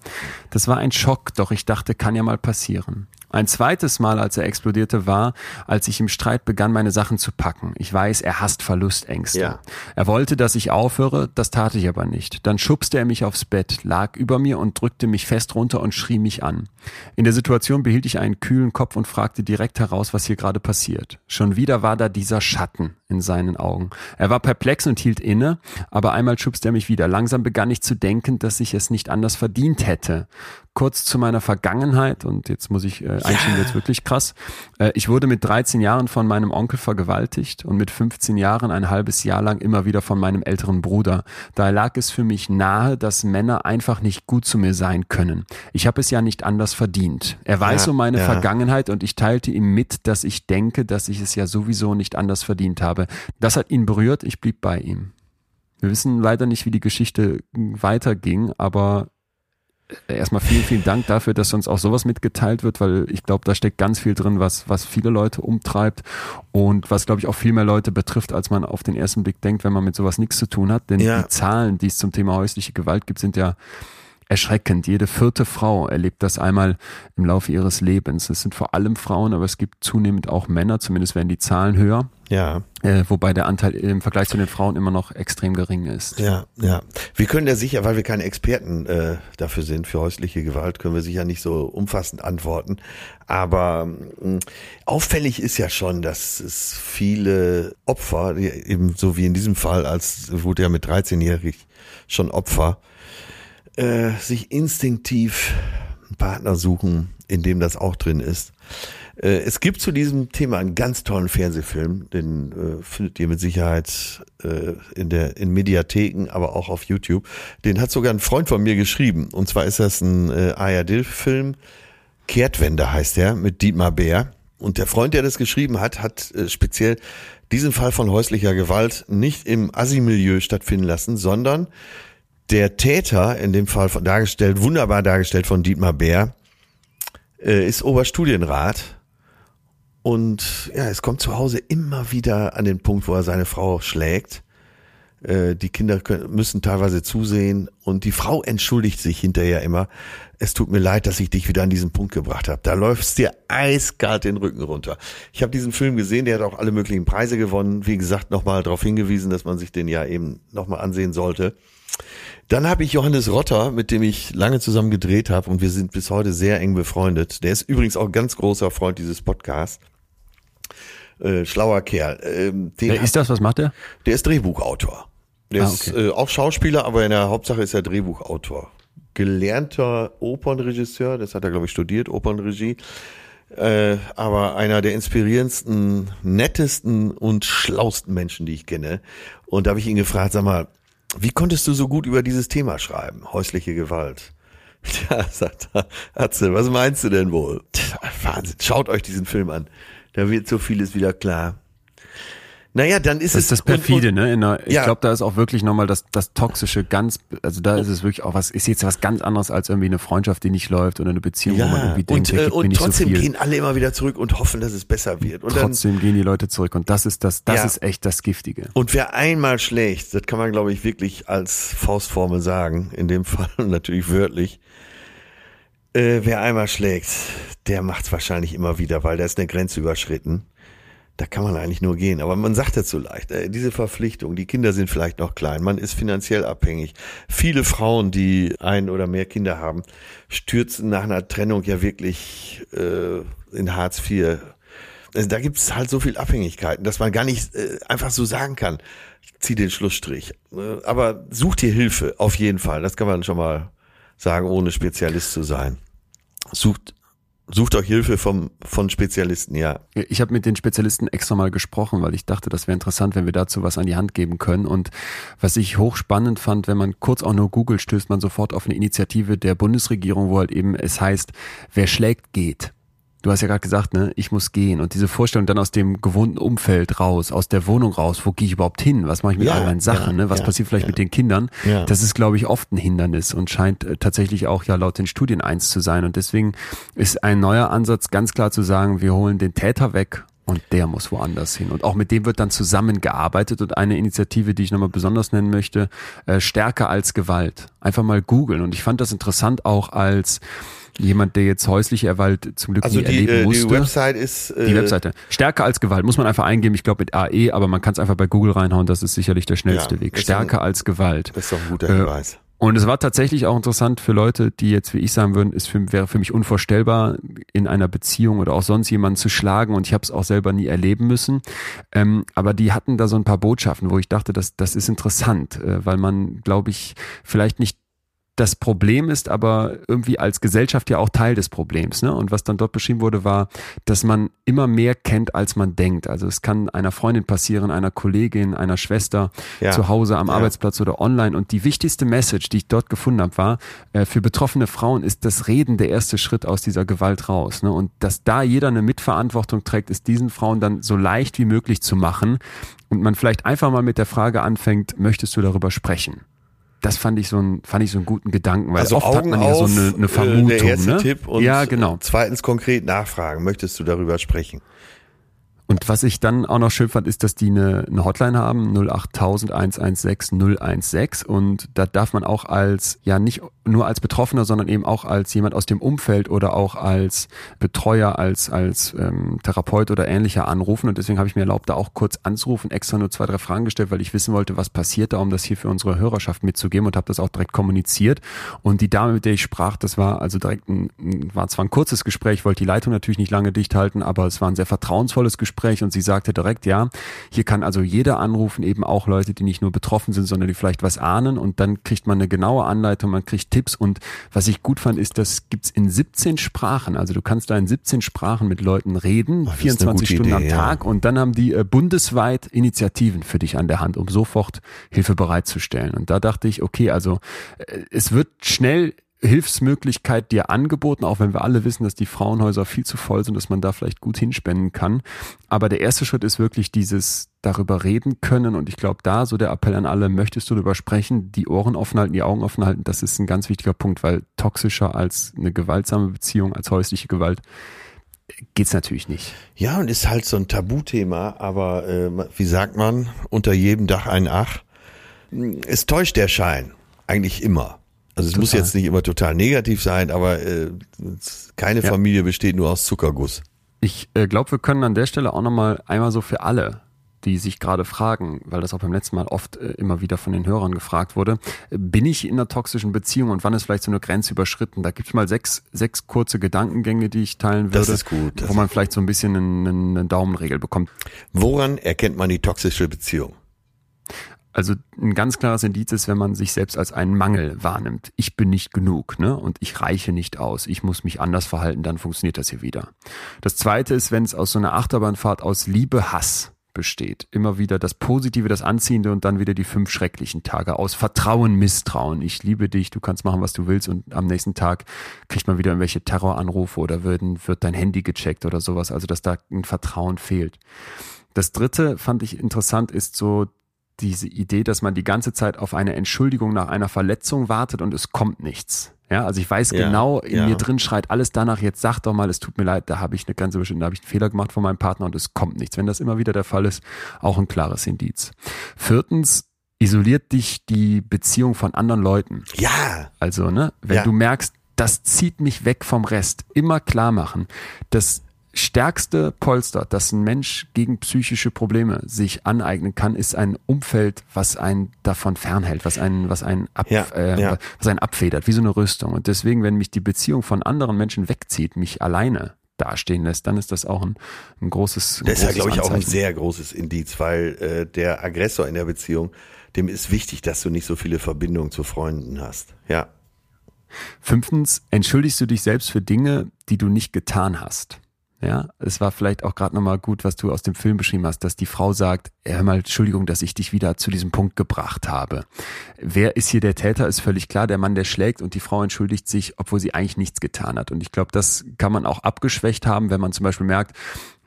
Das war ein Schock, doch ich dachte, kann ja mal passieren. Ein zweites Mal, als er explodierte, war, als ich im Streit begann, meine Sachen zu packen. Ich weiß, er hasst Verlustängste. Ja. Er wollte, dass ich aufhöre, das tat ich aber nicht. Dann schubste er mich aufs Bett, lag über mir und drückte mich fest runter und schrie mich an. In der Situation behielt ich einen kühlen Kopf und fragte direkt heraus, was hier gerade passiert. Schon wieder war da dieser Schatten in seinen Augen. Er war perplex und hielt inne, aber einmal schubste er mich wieder. Langsam begann ich zu denken, dass ich es nicht anders verdient hätte kurz zu meiner Vergangenheit und jetzt muss ich äh, einschieben, jetzt wirklich krass. Äh, ich wurde mit 13 Jahren von meinem Onkel vergewaltigt und mit 15 Jahren ein halbes Jahr lang immer wieder von meinem älteren Bruder. Da lag es für mich nahe, dass Männer einfach nicht gut zu mir sein können. Ich habe es ja nicht anders verdient. Er weiß ja, um meine ja. Vergangenheit und ich teilte ihm mit, dass ich denke, dass ich es ja sowieso nicht anders verdient habe. Das hat ihn berührt, ich blieb bei ihm. Wir wissen leider nicht, wie die Geschichte weiterging, aber erstmal vielen, vielen Dank dafür, dass uns auch sowas mitgeteilt wird, weil ich glaube, da steckt ganz viel drin, was, was viele Leute umtreibt und was, glaube ich, auch viel mehr Leute betrifft, als man auf den ersten Blick denkt, wenn man mit sowas nichts zu tun hat. Denn ja. die Zahlen, die es zum Thema häusliche Gewalt gibt, sind ja erschreckend. Jede vierte Frau erlebt das einmal im Laufe ihres Lebens. Es sind vor allem Frauen, aber es gibt zunehmend auch Männer, zumindest werden die Zahlen höher. Ja. Äh, wobei der Anteil im Vergleich zu den Frauen immer noch extrem gering ist. Ja, ja. Wir können ja sicher, weil wir keine Experten äh, dafür sind, für häusliche Gewalt, können wir sicher nicht so umfassend antworten. Aber mh, auffällig ist ja schon, dass es viele Opfer, eben so wie in diesem Fall, als wurde ja mit 13-jährig schon Opfer, äh, sich instinktiv einen Partner suchen, in dem das auch drin ist. Äh, es gibt zu diesem Thema einen ganz tollen Fernsehfilm, den äh, findet ihr mit Sicherheit in der in Mediatheken, aber auch auf YouTube. Den hat sogar ein Freund von mir geschrieben. Und zwar ist das ein äh, ARD-Film. Kehrtwende heißt der mit Dietmar Bär. Und der Freund, der das geschrieben hat, hat speziell diesen Fall von häuslicher Gewalt nicht im Assi-Milieu stattfinden lassen, sondern der Täter, in dem Fall von, dargestellt, wunderbar dargestellt von Dietmar Bär, äh, ist Oberstudienrat. Und ja, es kommt zu Hause immer wieder an den Punkt, wo er seine Frau schlägt. Äh, die Kinder können, müssen teilweise zusehen und die Frau entschuldigt sich hinterher immer. Es tut mir leid, dass ich dich wieder an diesen Punkt gebracht habe. Da läufst dir eiskalt den Rücken runter. Ich habe diesen Film gesehen, der hat auch alle möglichen Preise gewonnen. Wie gesagt, nochmal darauf hingewiesen, dass man sich den ja eben nochmal ansehen sollte. Dann habe ich Johannes Rotter, mit dem ich lange zusammen gedreht habe und wir sind bis heute sehr eng befreundet. Der ist übrigens auch ein ganz großer Freund dieses Podcasts. Äh, schlauer Kerl. Ähm, Wer ist das? Was macht er? Der ist Drehbuchautor. Der ah, okay. ist äh, auch Schauspieler, aber in der Hauptsache ist er Drehbuchautor. Gelernter Opernregisseur, das hat er, glaube ich, studiert, Opernregie. Äh, aber einer der inspirierendsten, nettesten und schlausten Menschen, die ich kenne. Und da habe ich ihn gefragt, sag mal, wie konntest du so gut über dieses Thema schreiben? Häusliche Gewalt. (laughs) Ja, sagt er, Atze, was meinst du denn wohl? Wahnsinn, schaut euch diesen Film an. Da wird so vieles wieder klar. Naja, dann ist das es. Das ist das perfide, und, und, ne? Der, ich ja. glaube, da ist auch wirklich nochmal das, das Toxische ganz, also da ist es wirklich auch was, ist jetzt was ganz anderes als irgendwie eine Freundschaft, die nicht läuft oder eine Beziehung, ja. wo man irgendwie denkt, und, äh, und trotzdem so gehen alle immer wieder zurück und hoffen, dass es besser wird. Und trotzdem dann, gehen die Leute zurück und das ist das, das ja. ist echt das Giftige. Und wer einmal schlägt, das kann man glaube ich wirklich als Faustformel sagen, in dem (laughs) Fall natürlich wörtlich, äh, wer einmal schlägt, der macht es wahrscheinlich immer wieder, weil da ist eine Grenze überschritten da kann man eigentlich nur gehen. Aber man sagt das so leicht. Äh, diese Verpflichtung, die Kinder sind vielleicht noch klein, man ist finanziell abhängig. Viele Frauen, die ein oder mehr Kinder haben, stürzen nach einer Trennung ja wirklich äh, in Hartz IV. Also da gibt es halt so viel Abhängigkeiten, dass man gar nicht äh, einfach so sagen kann, ich zieh den Schlussstrich. Äh, aber sucht dir Hilfe, auf jeden Fall. Das kann man schon mal sagen, ohne Spezialist zu sein. Sucht Sucht euch Hilfe vom, von Spezialisten, ja. Ich habe mit den Spezialisten extra mal gesprochen, weil ich dachte, das wäre interessant, wenn wir dazu was an die Hand geben können. Und was ich hochspannend fand, wenn man kurz auch nur googelt, stößt man sofort auf eine Initiative der Bundesregierung, wo halt eben es heißt, wer schlägt, geht. Du hast ja gerade gesagt, ne, ich muss gehen. Und diese Vorstellung dann aus dem gewohnten Umfeld raus, aus der Wohnung raus, wo gehe ich überhaupt hin? Was mache ich mit ja, all meinen Sachen? Ja, ne? Was ja, passiert vielleicht mit den Kindern? Das ist, glaube ich, oft ein Hindernis und scheint äh, tatsächlich auch ja laut den Studien eins zu sein. Und deswegen ist ein neuer Ansatz ganz klar zu sagen, wir holen den Täter weg und der muss woanders hin. Und auch mit dem wird dann zusammengearbeitet. Und eine Initiative, die ich nochmal besonders nennen möchte, äh, stärker als Gewalt. Einfach mal googeln. Und ich fand das interessant auch als jemand, der jetzt häusliche Gewalt zum Glück also nie die, erleben äh, musste. Die Website ist äh, die Webseite Stärker als Gewalt muss man einfach eingeben. Ich glaube mit AE, aber man kann es einfach bei Google reinhauen. Das ist sicherlich der schnellste ja, Weg. Stärker ein, als Gewalt. Das ist doch ein guter Hinweis. Äh, und es war tatsächlich auch interessant für Leute, die jetzt, wie ich sagen würden, es wäre für mich unvorstellbar, in einer Beziehung oder auch sonst jemanden zu schlagen. Und ich habe es auch selber nie erleben müssen. Ähm, aber die hatten da so ein paar Botschaften, wo ich dachte, das, das ist interessant, äh, weil man, glaube ich, vielleicht nicht das Problem ist aber irgendwie als Gesellschaft ja auch Teil des Problems. Ne? Und was dann dort beschrieben wurde, war, dass man immer mehr kennt, als man denkt. Also es kann einer Freundin passieren, einer Kollegin, einer Schwester ja. zu Hause am ja. Arbeitsplatz oder online. Und die wichtigste Message, die ich dort gefunden habe, war, äh, für betroffene Frauen ist das Reden der erste Schritt aus dieser Gewalt raus. Ne? Und dass da jeder eine Mitverantwortung trägt, ist diesen Frauen dann so leicht wie möglich zu machen. Und man vielleicht einfach mal mit der Frage anfängt, möchtest du darüber sprechen? Das fand ich so ein, fand ich so einen guten Gedanken, weil also oft Augen hat man ja so eine, eine Vermutung. Äh, der erste ne? Tipp und ja, genau. zweitens konkret nachfragen. Möchtest du darüber sprechen? Und was ich dann auch noch schön fand, ist, dass die eine, eine Hotline haben, 08000 116 016. Und da darf man auch als, ja nicht nur als Betroffener, sondern eben auch als jemand aus dem Umfeld oder auch als Betreuer, als, als ähm, Therapeut oder ähnlicher anrufen. Und deswegen habe ich mir erlaubt, da auch kurz anzurufen, extra nur zwei, drei Fragen gestellt, weil ich wissen wollte, was passiert da, um das hier für unsere Hörerschaft mitzugeben und habe das auch direkt kommuniziert. Und die Dame, mit der ich sprach, das war also direkt ein, war zwar ein kurzes Gespräch, wollte die Leitung natürlich nicht lange dicht halten, aber es war ein sehr vertrauensvolles Gespräch Gespräch und sie sagte direkt, ja, hier kann also jeder anrufen, eben auch Leute, die nicht nur betroffen sind, sondern die vielleicht was ahnen. Und dann kriegt man eine genaue Anleitung, man kriegt Tipps. Und was ich gut fand, ist, das gibt's in 17 Sprachen, also du kannst da in 17 Sprachen mit Leuten reden, oh, 24 Stunden Idee, am Tag. Ja. und dann haben die äh, bundesweit Initiativen für dich an der Hand, um sofort Hilfe bereitzustellen. Und da dachte ich, okay, also äh, es wird schnell Hilfsmöglichkeit dir angeboten, auch wenn wir alle wissen, dass die Frauenhäuser viel zu voll sind, dass man da vielleicht gut hinspenden kann. Aber der erste Schritt ist wirklich dieses darüber reden können. Und ich glaube, da so der Appell an alle, möchtest du darüber sprechen, die Ohren offen halten, die Augen offen halten, das ist ein ganz wichtiger Punkt, weil toxischer als eine gewaltsame Beziehung, als häusliche Gewalt, geht's natürlich nicht. Ja, und ist halt so ein Tabuthema, aber äh, wie sagt man, unter jedem Dach ein Ach. Es täuscht der Schein, eigentlich immer. Also es total. muss jetzt nicht immer total negativ sein, aber äh, keine ja. Familie besteht nur aus Zuckerguss. Ich äh, glaube, wir können an der Stelle auch nochmal einmal so für alle, die sich gerade fragen, weil das auch beim letzten Mal oft äh, immer wieder von den Hörern gefragt wurde, bin ich in einer toxischen Beziehung und wann ist vielleicht so eine Grenze überschritten? Da gibt es mal sechs, sechs kurze Gedankengänge, die ich teilen würde, das ist gut, das wo man vielleicht so ein bisschen eine, eine Daumenregel bekommt. Woran erkennt man die toxische Beziehung? Also ein ganz klares Indiz ist, wenn man sich selbst als einen Mangel wahrnimmt. Ich bin nicht genug ne? und ich reiche nicht aus. Ich muss mich anders verhalten, dann funktioniert das hier wieder. Das Zweite ist, wenn es aus so einer Achterbahnfahrt aus Liebe, Hass besteht. Immer wieder das Positive, das Anziehende und dann wieder die fünf schrecklichen Tage aus Vertrauen, Misstrauen. Ich liebe dich, du kannst machen, was du willst und am nächsten Tag kriegt man wieder irgendwelche Terroranrufe oder werden, wird dein Handy gecheckt oder sowas. Also, dass da ein Vertrauen fehlt. Das dritte fand ich interessant, ist so diese Idee, dass man die ganze Zeit auf eine Entschuldigung nach einer Verletzung wartet und es kommt nichts. Ja, also ich weiß ja, genau, in ja. mir drin schreit alles danach, jetzt sag doch mal, es tut mir leid, da habe ich eine ganze bestimmte, da habe ich einen Fehler gemacht von meinem Partner und es kommt nichts. Wenn das immer wieder der Fall ist, auch ein klares Indiz. Viertens, isoliert dich die Beziehung von anderen Leuten. Ja. Also, ne, wenn ja. du merkst, das zieht mich weg vom Rest, immer klar machen, dass stärkste Polster, das ein Mensch gegen psychische Probleme sich aneignen kann, ist ein Umfeld, was einen davon fernhält, was einen, was einen, ab, ja, äh, ja. was einen abfedert, wie so eine Rüstung. Und deswegen, wenn mich die Beziehung von anderen Menschen wegzieht, mich alleine dastehen lässt, dann ist das auch ein, ein großes. Ein das ist ja, glaube ich, auch ein sehr großes Indiz, weil äh, der Aggressor in der Beziehung, dem ist wichtig, dass du nicht so viele Verbindungen zu Freunden hast. Ja. Fünftens, entschuldigst du dich selbst für Dinge, die du nicht getan hast. Ja, es war vielleicht auch gerade nochmal gut, was du aus dem Film beschrieben hast, dass die Frau sagt, hör mal, Entschuldigung, dass ich dich wieder zu diesem Punkt gebracht habe. Wer ist hier der Täter, ist völlig klar, der Mann, der schlägt und die Frau entschuldigt sich, obwohl sie eigentlich nichts getan hat. Und ich glaube, das kann man auch abgeschwächt haben, wenn man zum Beispiel merkt,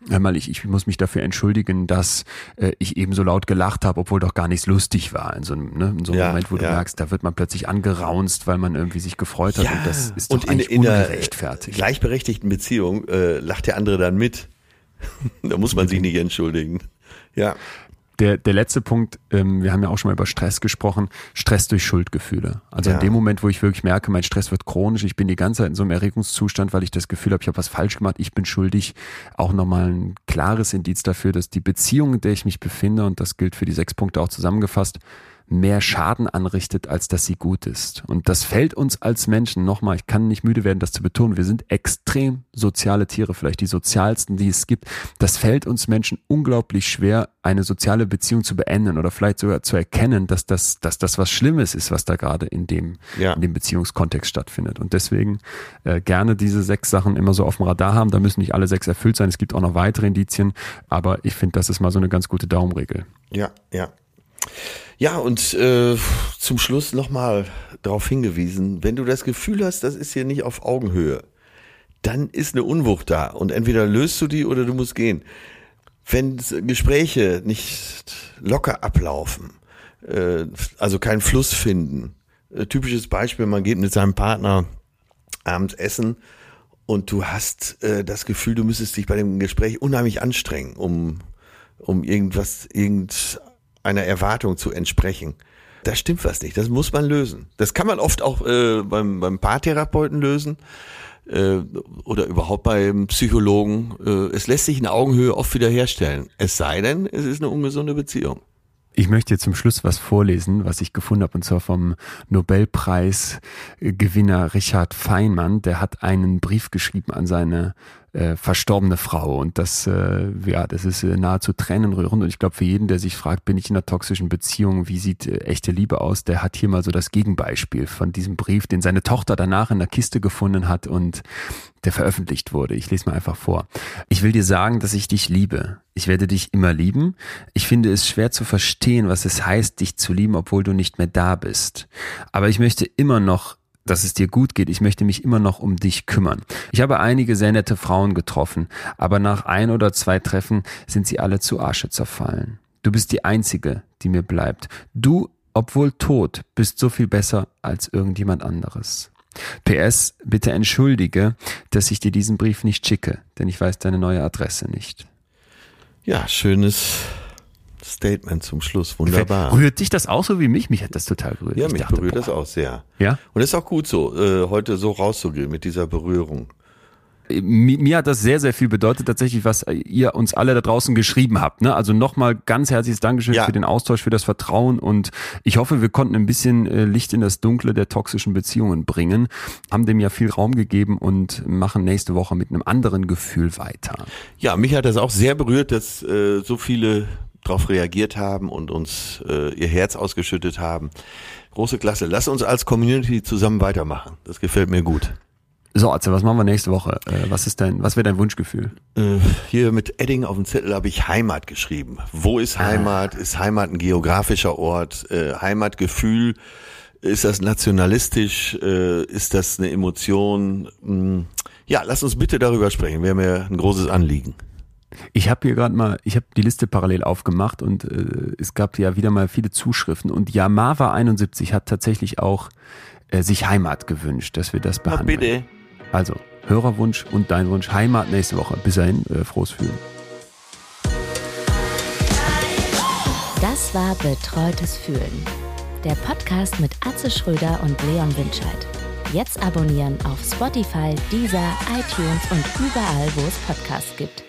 hör mal, ich, ich muss mich dafür entschuldigen, dass äh, ich eben so laut gelacht habe, obwohl doch gar nichts lustig war. In so einem, ne, in so einem ja, Moment, wo ja. du merkst, da wird man plötzlich angeraunzt, weil man irgendwie sich gefreut hat. Ja. Und das ist doch und in, in ungerechtfertigt. einer gleichberechtigten Beziehung äh, lacht der andere dann mit. (laughs) da muss man sich (laughs) nicht entschuldigen. Ja. Der, der letzte Punkt, ähm, wir haben ja auch schon mal über Stress gesprochen, Stress durch Schuldgefühle. Also ja. in dem Moment, wo ich wirklich merke, mein Stress wird chronisch, ich bin die ganze Zeit in so einem Erregungszustand, weil ich das Gefühl habe, ich habe was falsch gemacht, ich bin schuldig, auch nochmal ein klares Indiz dafür, dass die Beziehung, in der ich mich befinde, und das gilt für die sechs Punkte auch zusammengefasst, mehr Schaden anrichtet, als dass sie gut ist. Und das fällt uns als Menschen, nochmal, ich kann nicht müde werden, das zu betonen, wir sind extrem soziale Tiere, vielleicht die sozialsten, die es gibt. Das fällt uns Menschen unglaublich schwer, eine soziale Beziehung zu beenden oder vielleicht sogar zu erkennen, dass das, dass das was Schlimmes ist, was da gerade in dem, ja. in dem Beziehungskontext stattfindet. Und deswegen äh, gerne diese sechs Sachen immer so auf dem Radar haben. Da müssen nicht alle sechs erfüllt sein. Es gibt auch noch weitere Indizien, aber ich finde, das ist mal so eine ganz gute Daumenregel. Ja, ja. Ja, und äh, zum Schluss nochmal darauf hingewiesen, wenn du das Gefühl hast, das ist hier nicht auf Augenhöhe, dann ist eine Unwucht da und entweder löst du die oder du musst gehen. Wenn Gespräche nicht locker ablaufen, äh, also keinen Fluss finden, äh, typisches Beispiel, man geht mit seinem Partner abends essen und du hast äh, das Gefühl, du müsstest dich bei dem Gespräch unheimlich anstrengen, um um irgendwas, irgend einer Erwartung zu entsprechen. Da stimmt was nicht. Das muss man lösen. Das kann man oft auch äh, beim, beim Paartherapeuten lösen äh, oder überhaupt beim Psychologen. Äh, es lässt sich eine Augenhöhe oft wiederherstellen. Es sei denn, es ist eine ungesunde Beziehung. Ich möchte jetzt zum Schluss was vorlesen, was ich gefunden habe, und zwar vom Nobelpreisgewinner Richard Feynman. Der hat einen Brief geschrieben an seine äh, verstorbene Frau. Und das, äh, ja, das ist äh, nahezu tränenrührend. Und ich glaube, für jeden, der sich fragt, bin ich in einer toxischen Beziehung, wie sieht äh, echte Liebe aus, der hat hier mal so das Gegenbeispiel von diesem Brief, den seine Tochter danach in der Kiste gefunden hat und der veröffentlicht wurde. Ich lese mal einfach vor. Ich will dir sagen, dass ich dich liebe. Ich werde dich immer lieben. Ich finde es schwer zu verstehen, was es heißt, dich zu lieben, obwohl du nicht mehr da bist. Aber ich möchte immer noch dass es dir gut geht. Ich möchte mich immer noch um dich kümmern. Ich habe einige sehr nette Frauen getroffen, aber nach ein oder zwei Treffen sind sie alle zu Asche zerfallen. Du bist die einzige, die mir bleibt. Du, obwohl tot, bist so viel besser als irgendjemand anderes. PS, bitte entschuldige, dass ich dir diesen Brief nicht schicke, denn ich weiß deine neue Adresse nicht. Ja, schönes Statement zum Schluss. Wunderbar. Rührt dich das auch so wie mich? Mich hat das total gerührt. Ja, Ich mich dachte, berührt boah, das auch sehr. Ja? Und es ist auch gut so, äh, heute so rauszugehen mit dieser Berührung. mir, mir hat das sehr, sehr viel bedeutet, tatsächlich, was ihr uns alle da draußen geschrieben habt. Ne? Also nochmal ganz herzliches Dankeschön Ja. für den Austausch, für das Vertrauen und ich hoffe, wir konnten ein bisschen äh, Licht in das Dunkle der toxischen Beziehungen bringen, haben dem ja viel Raum gegeben und machen nächste Woche mit einem anderen Gefühl weiter. Ja, mich hat das auch sehr berührt, dass äh, so viele darauf reagiert haben und uns äh, ihr Herz ausgeschüttet haben. Große Klasse. Lass uns als Community zusammen weitermachen. Das gefällt mir gut. So, Atze, was machen wir nächste Woche? Äh, was ist dein, was wäre dein Wunschgefühl? Äh, hier mit Edding auf dem Zettel habe ich Heimat geschrieben. Wo ist Heimat? Ist Heimat ein geografischer Ort? Äh, Heimatgefühl? Ist das nationalistisch? Ist das eine Emotion? Hm, Ja, lass uns bitte darüber sprechen. Wäre mir ein großes Anliegen. Ich habe hier gerade mal, ich habe die Liste parallel aufgemacht und äh, es gab ja wieder mal viele Zuschriften und Yamava 71 hat tatsächlich auch äh, sich Heimat gewünscht, dass wir das Na, behandeln. bitte. Also, Hörerwunsch und dein Wunsch Heimat nächste Woche. Bis dahin, äh, frohes Fühlen. Das war Betreutes Fühlen. Der Podcast mit Atze Schröder und Leon Winscheid. Jetzt abonnieren auf Spotify, Deezer, iTunes und überall, wo es Podcasts gibt.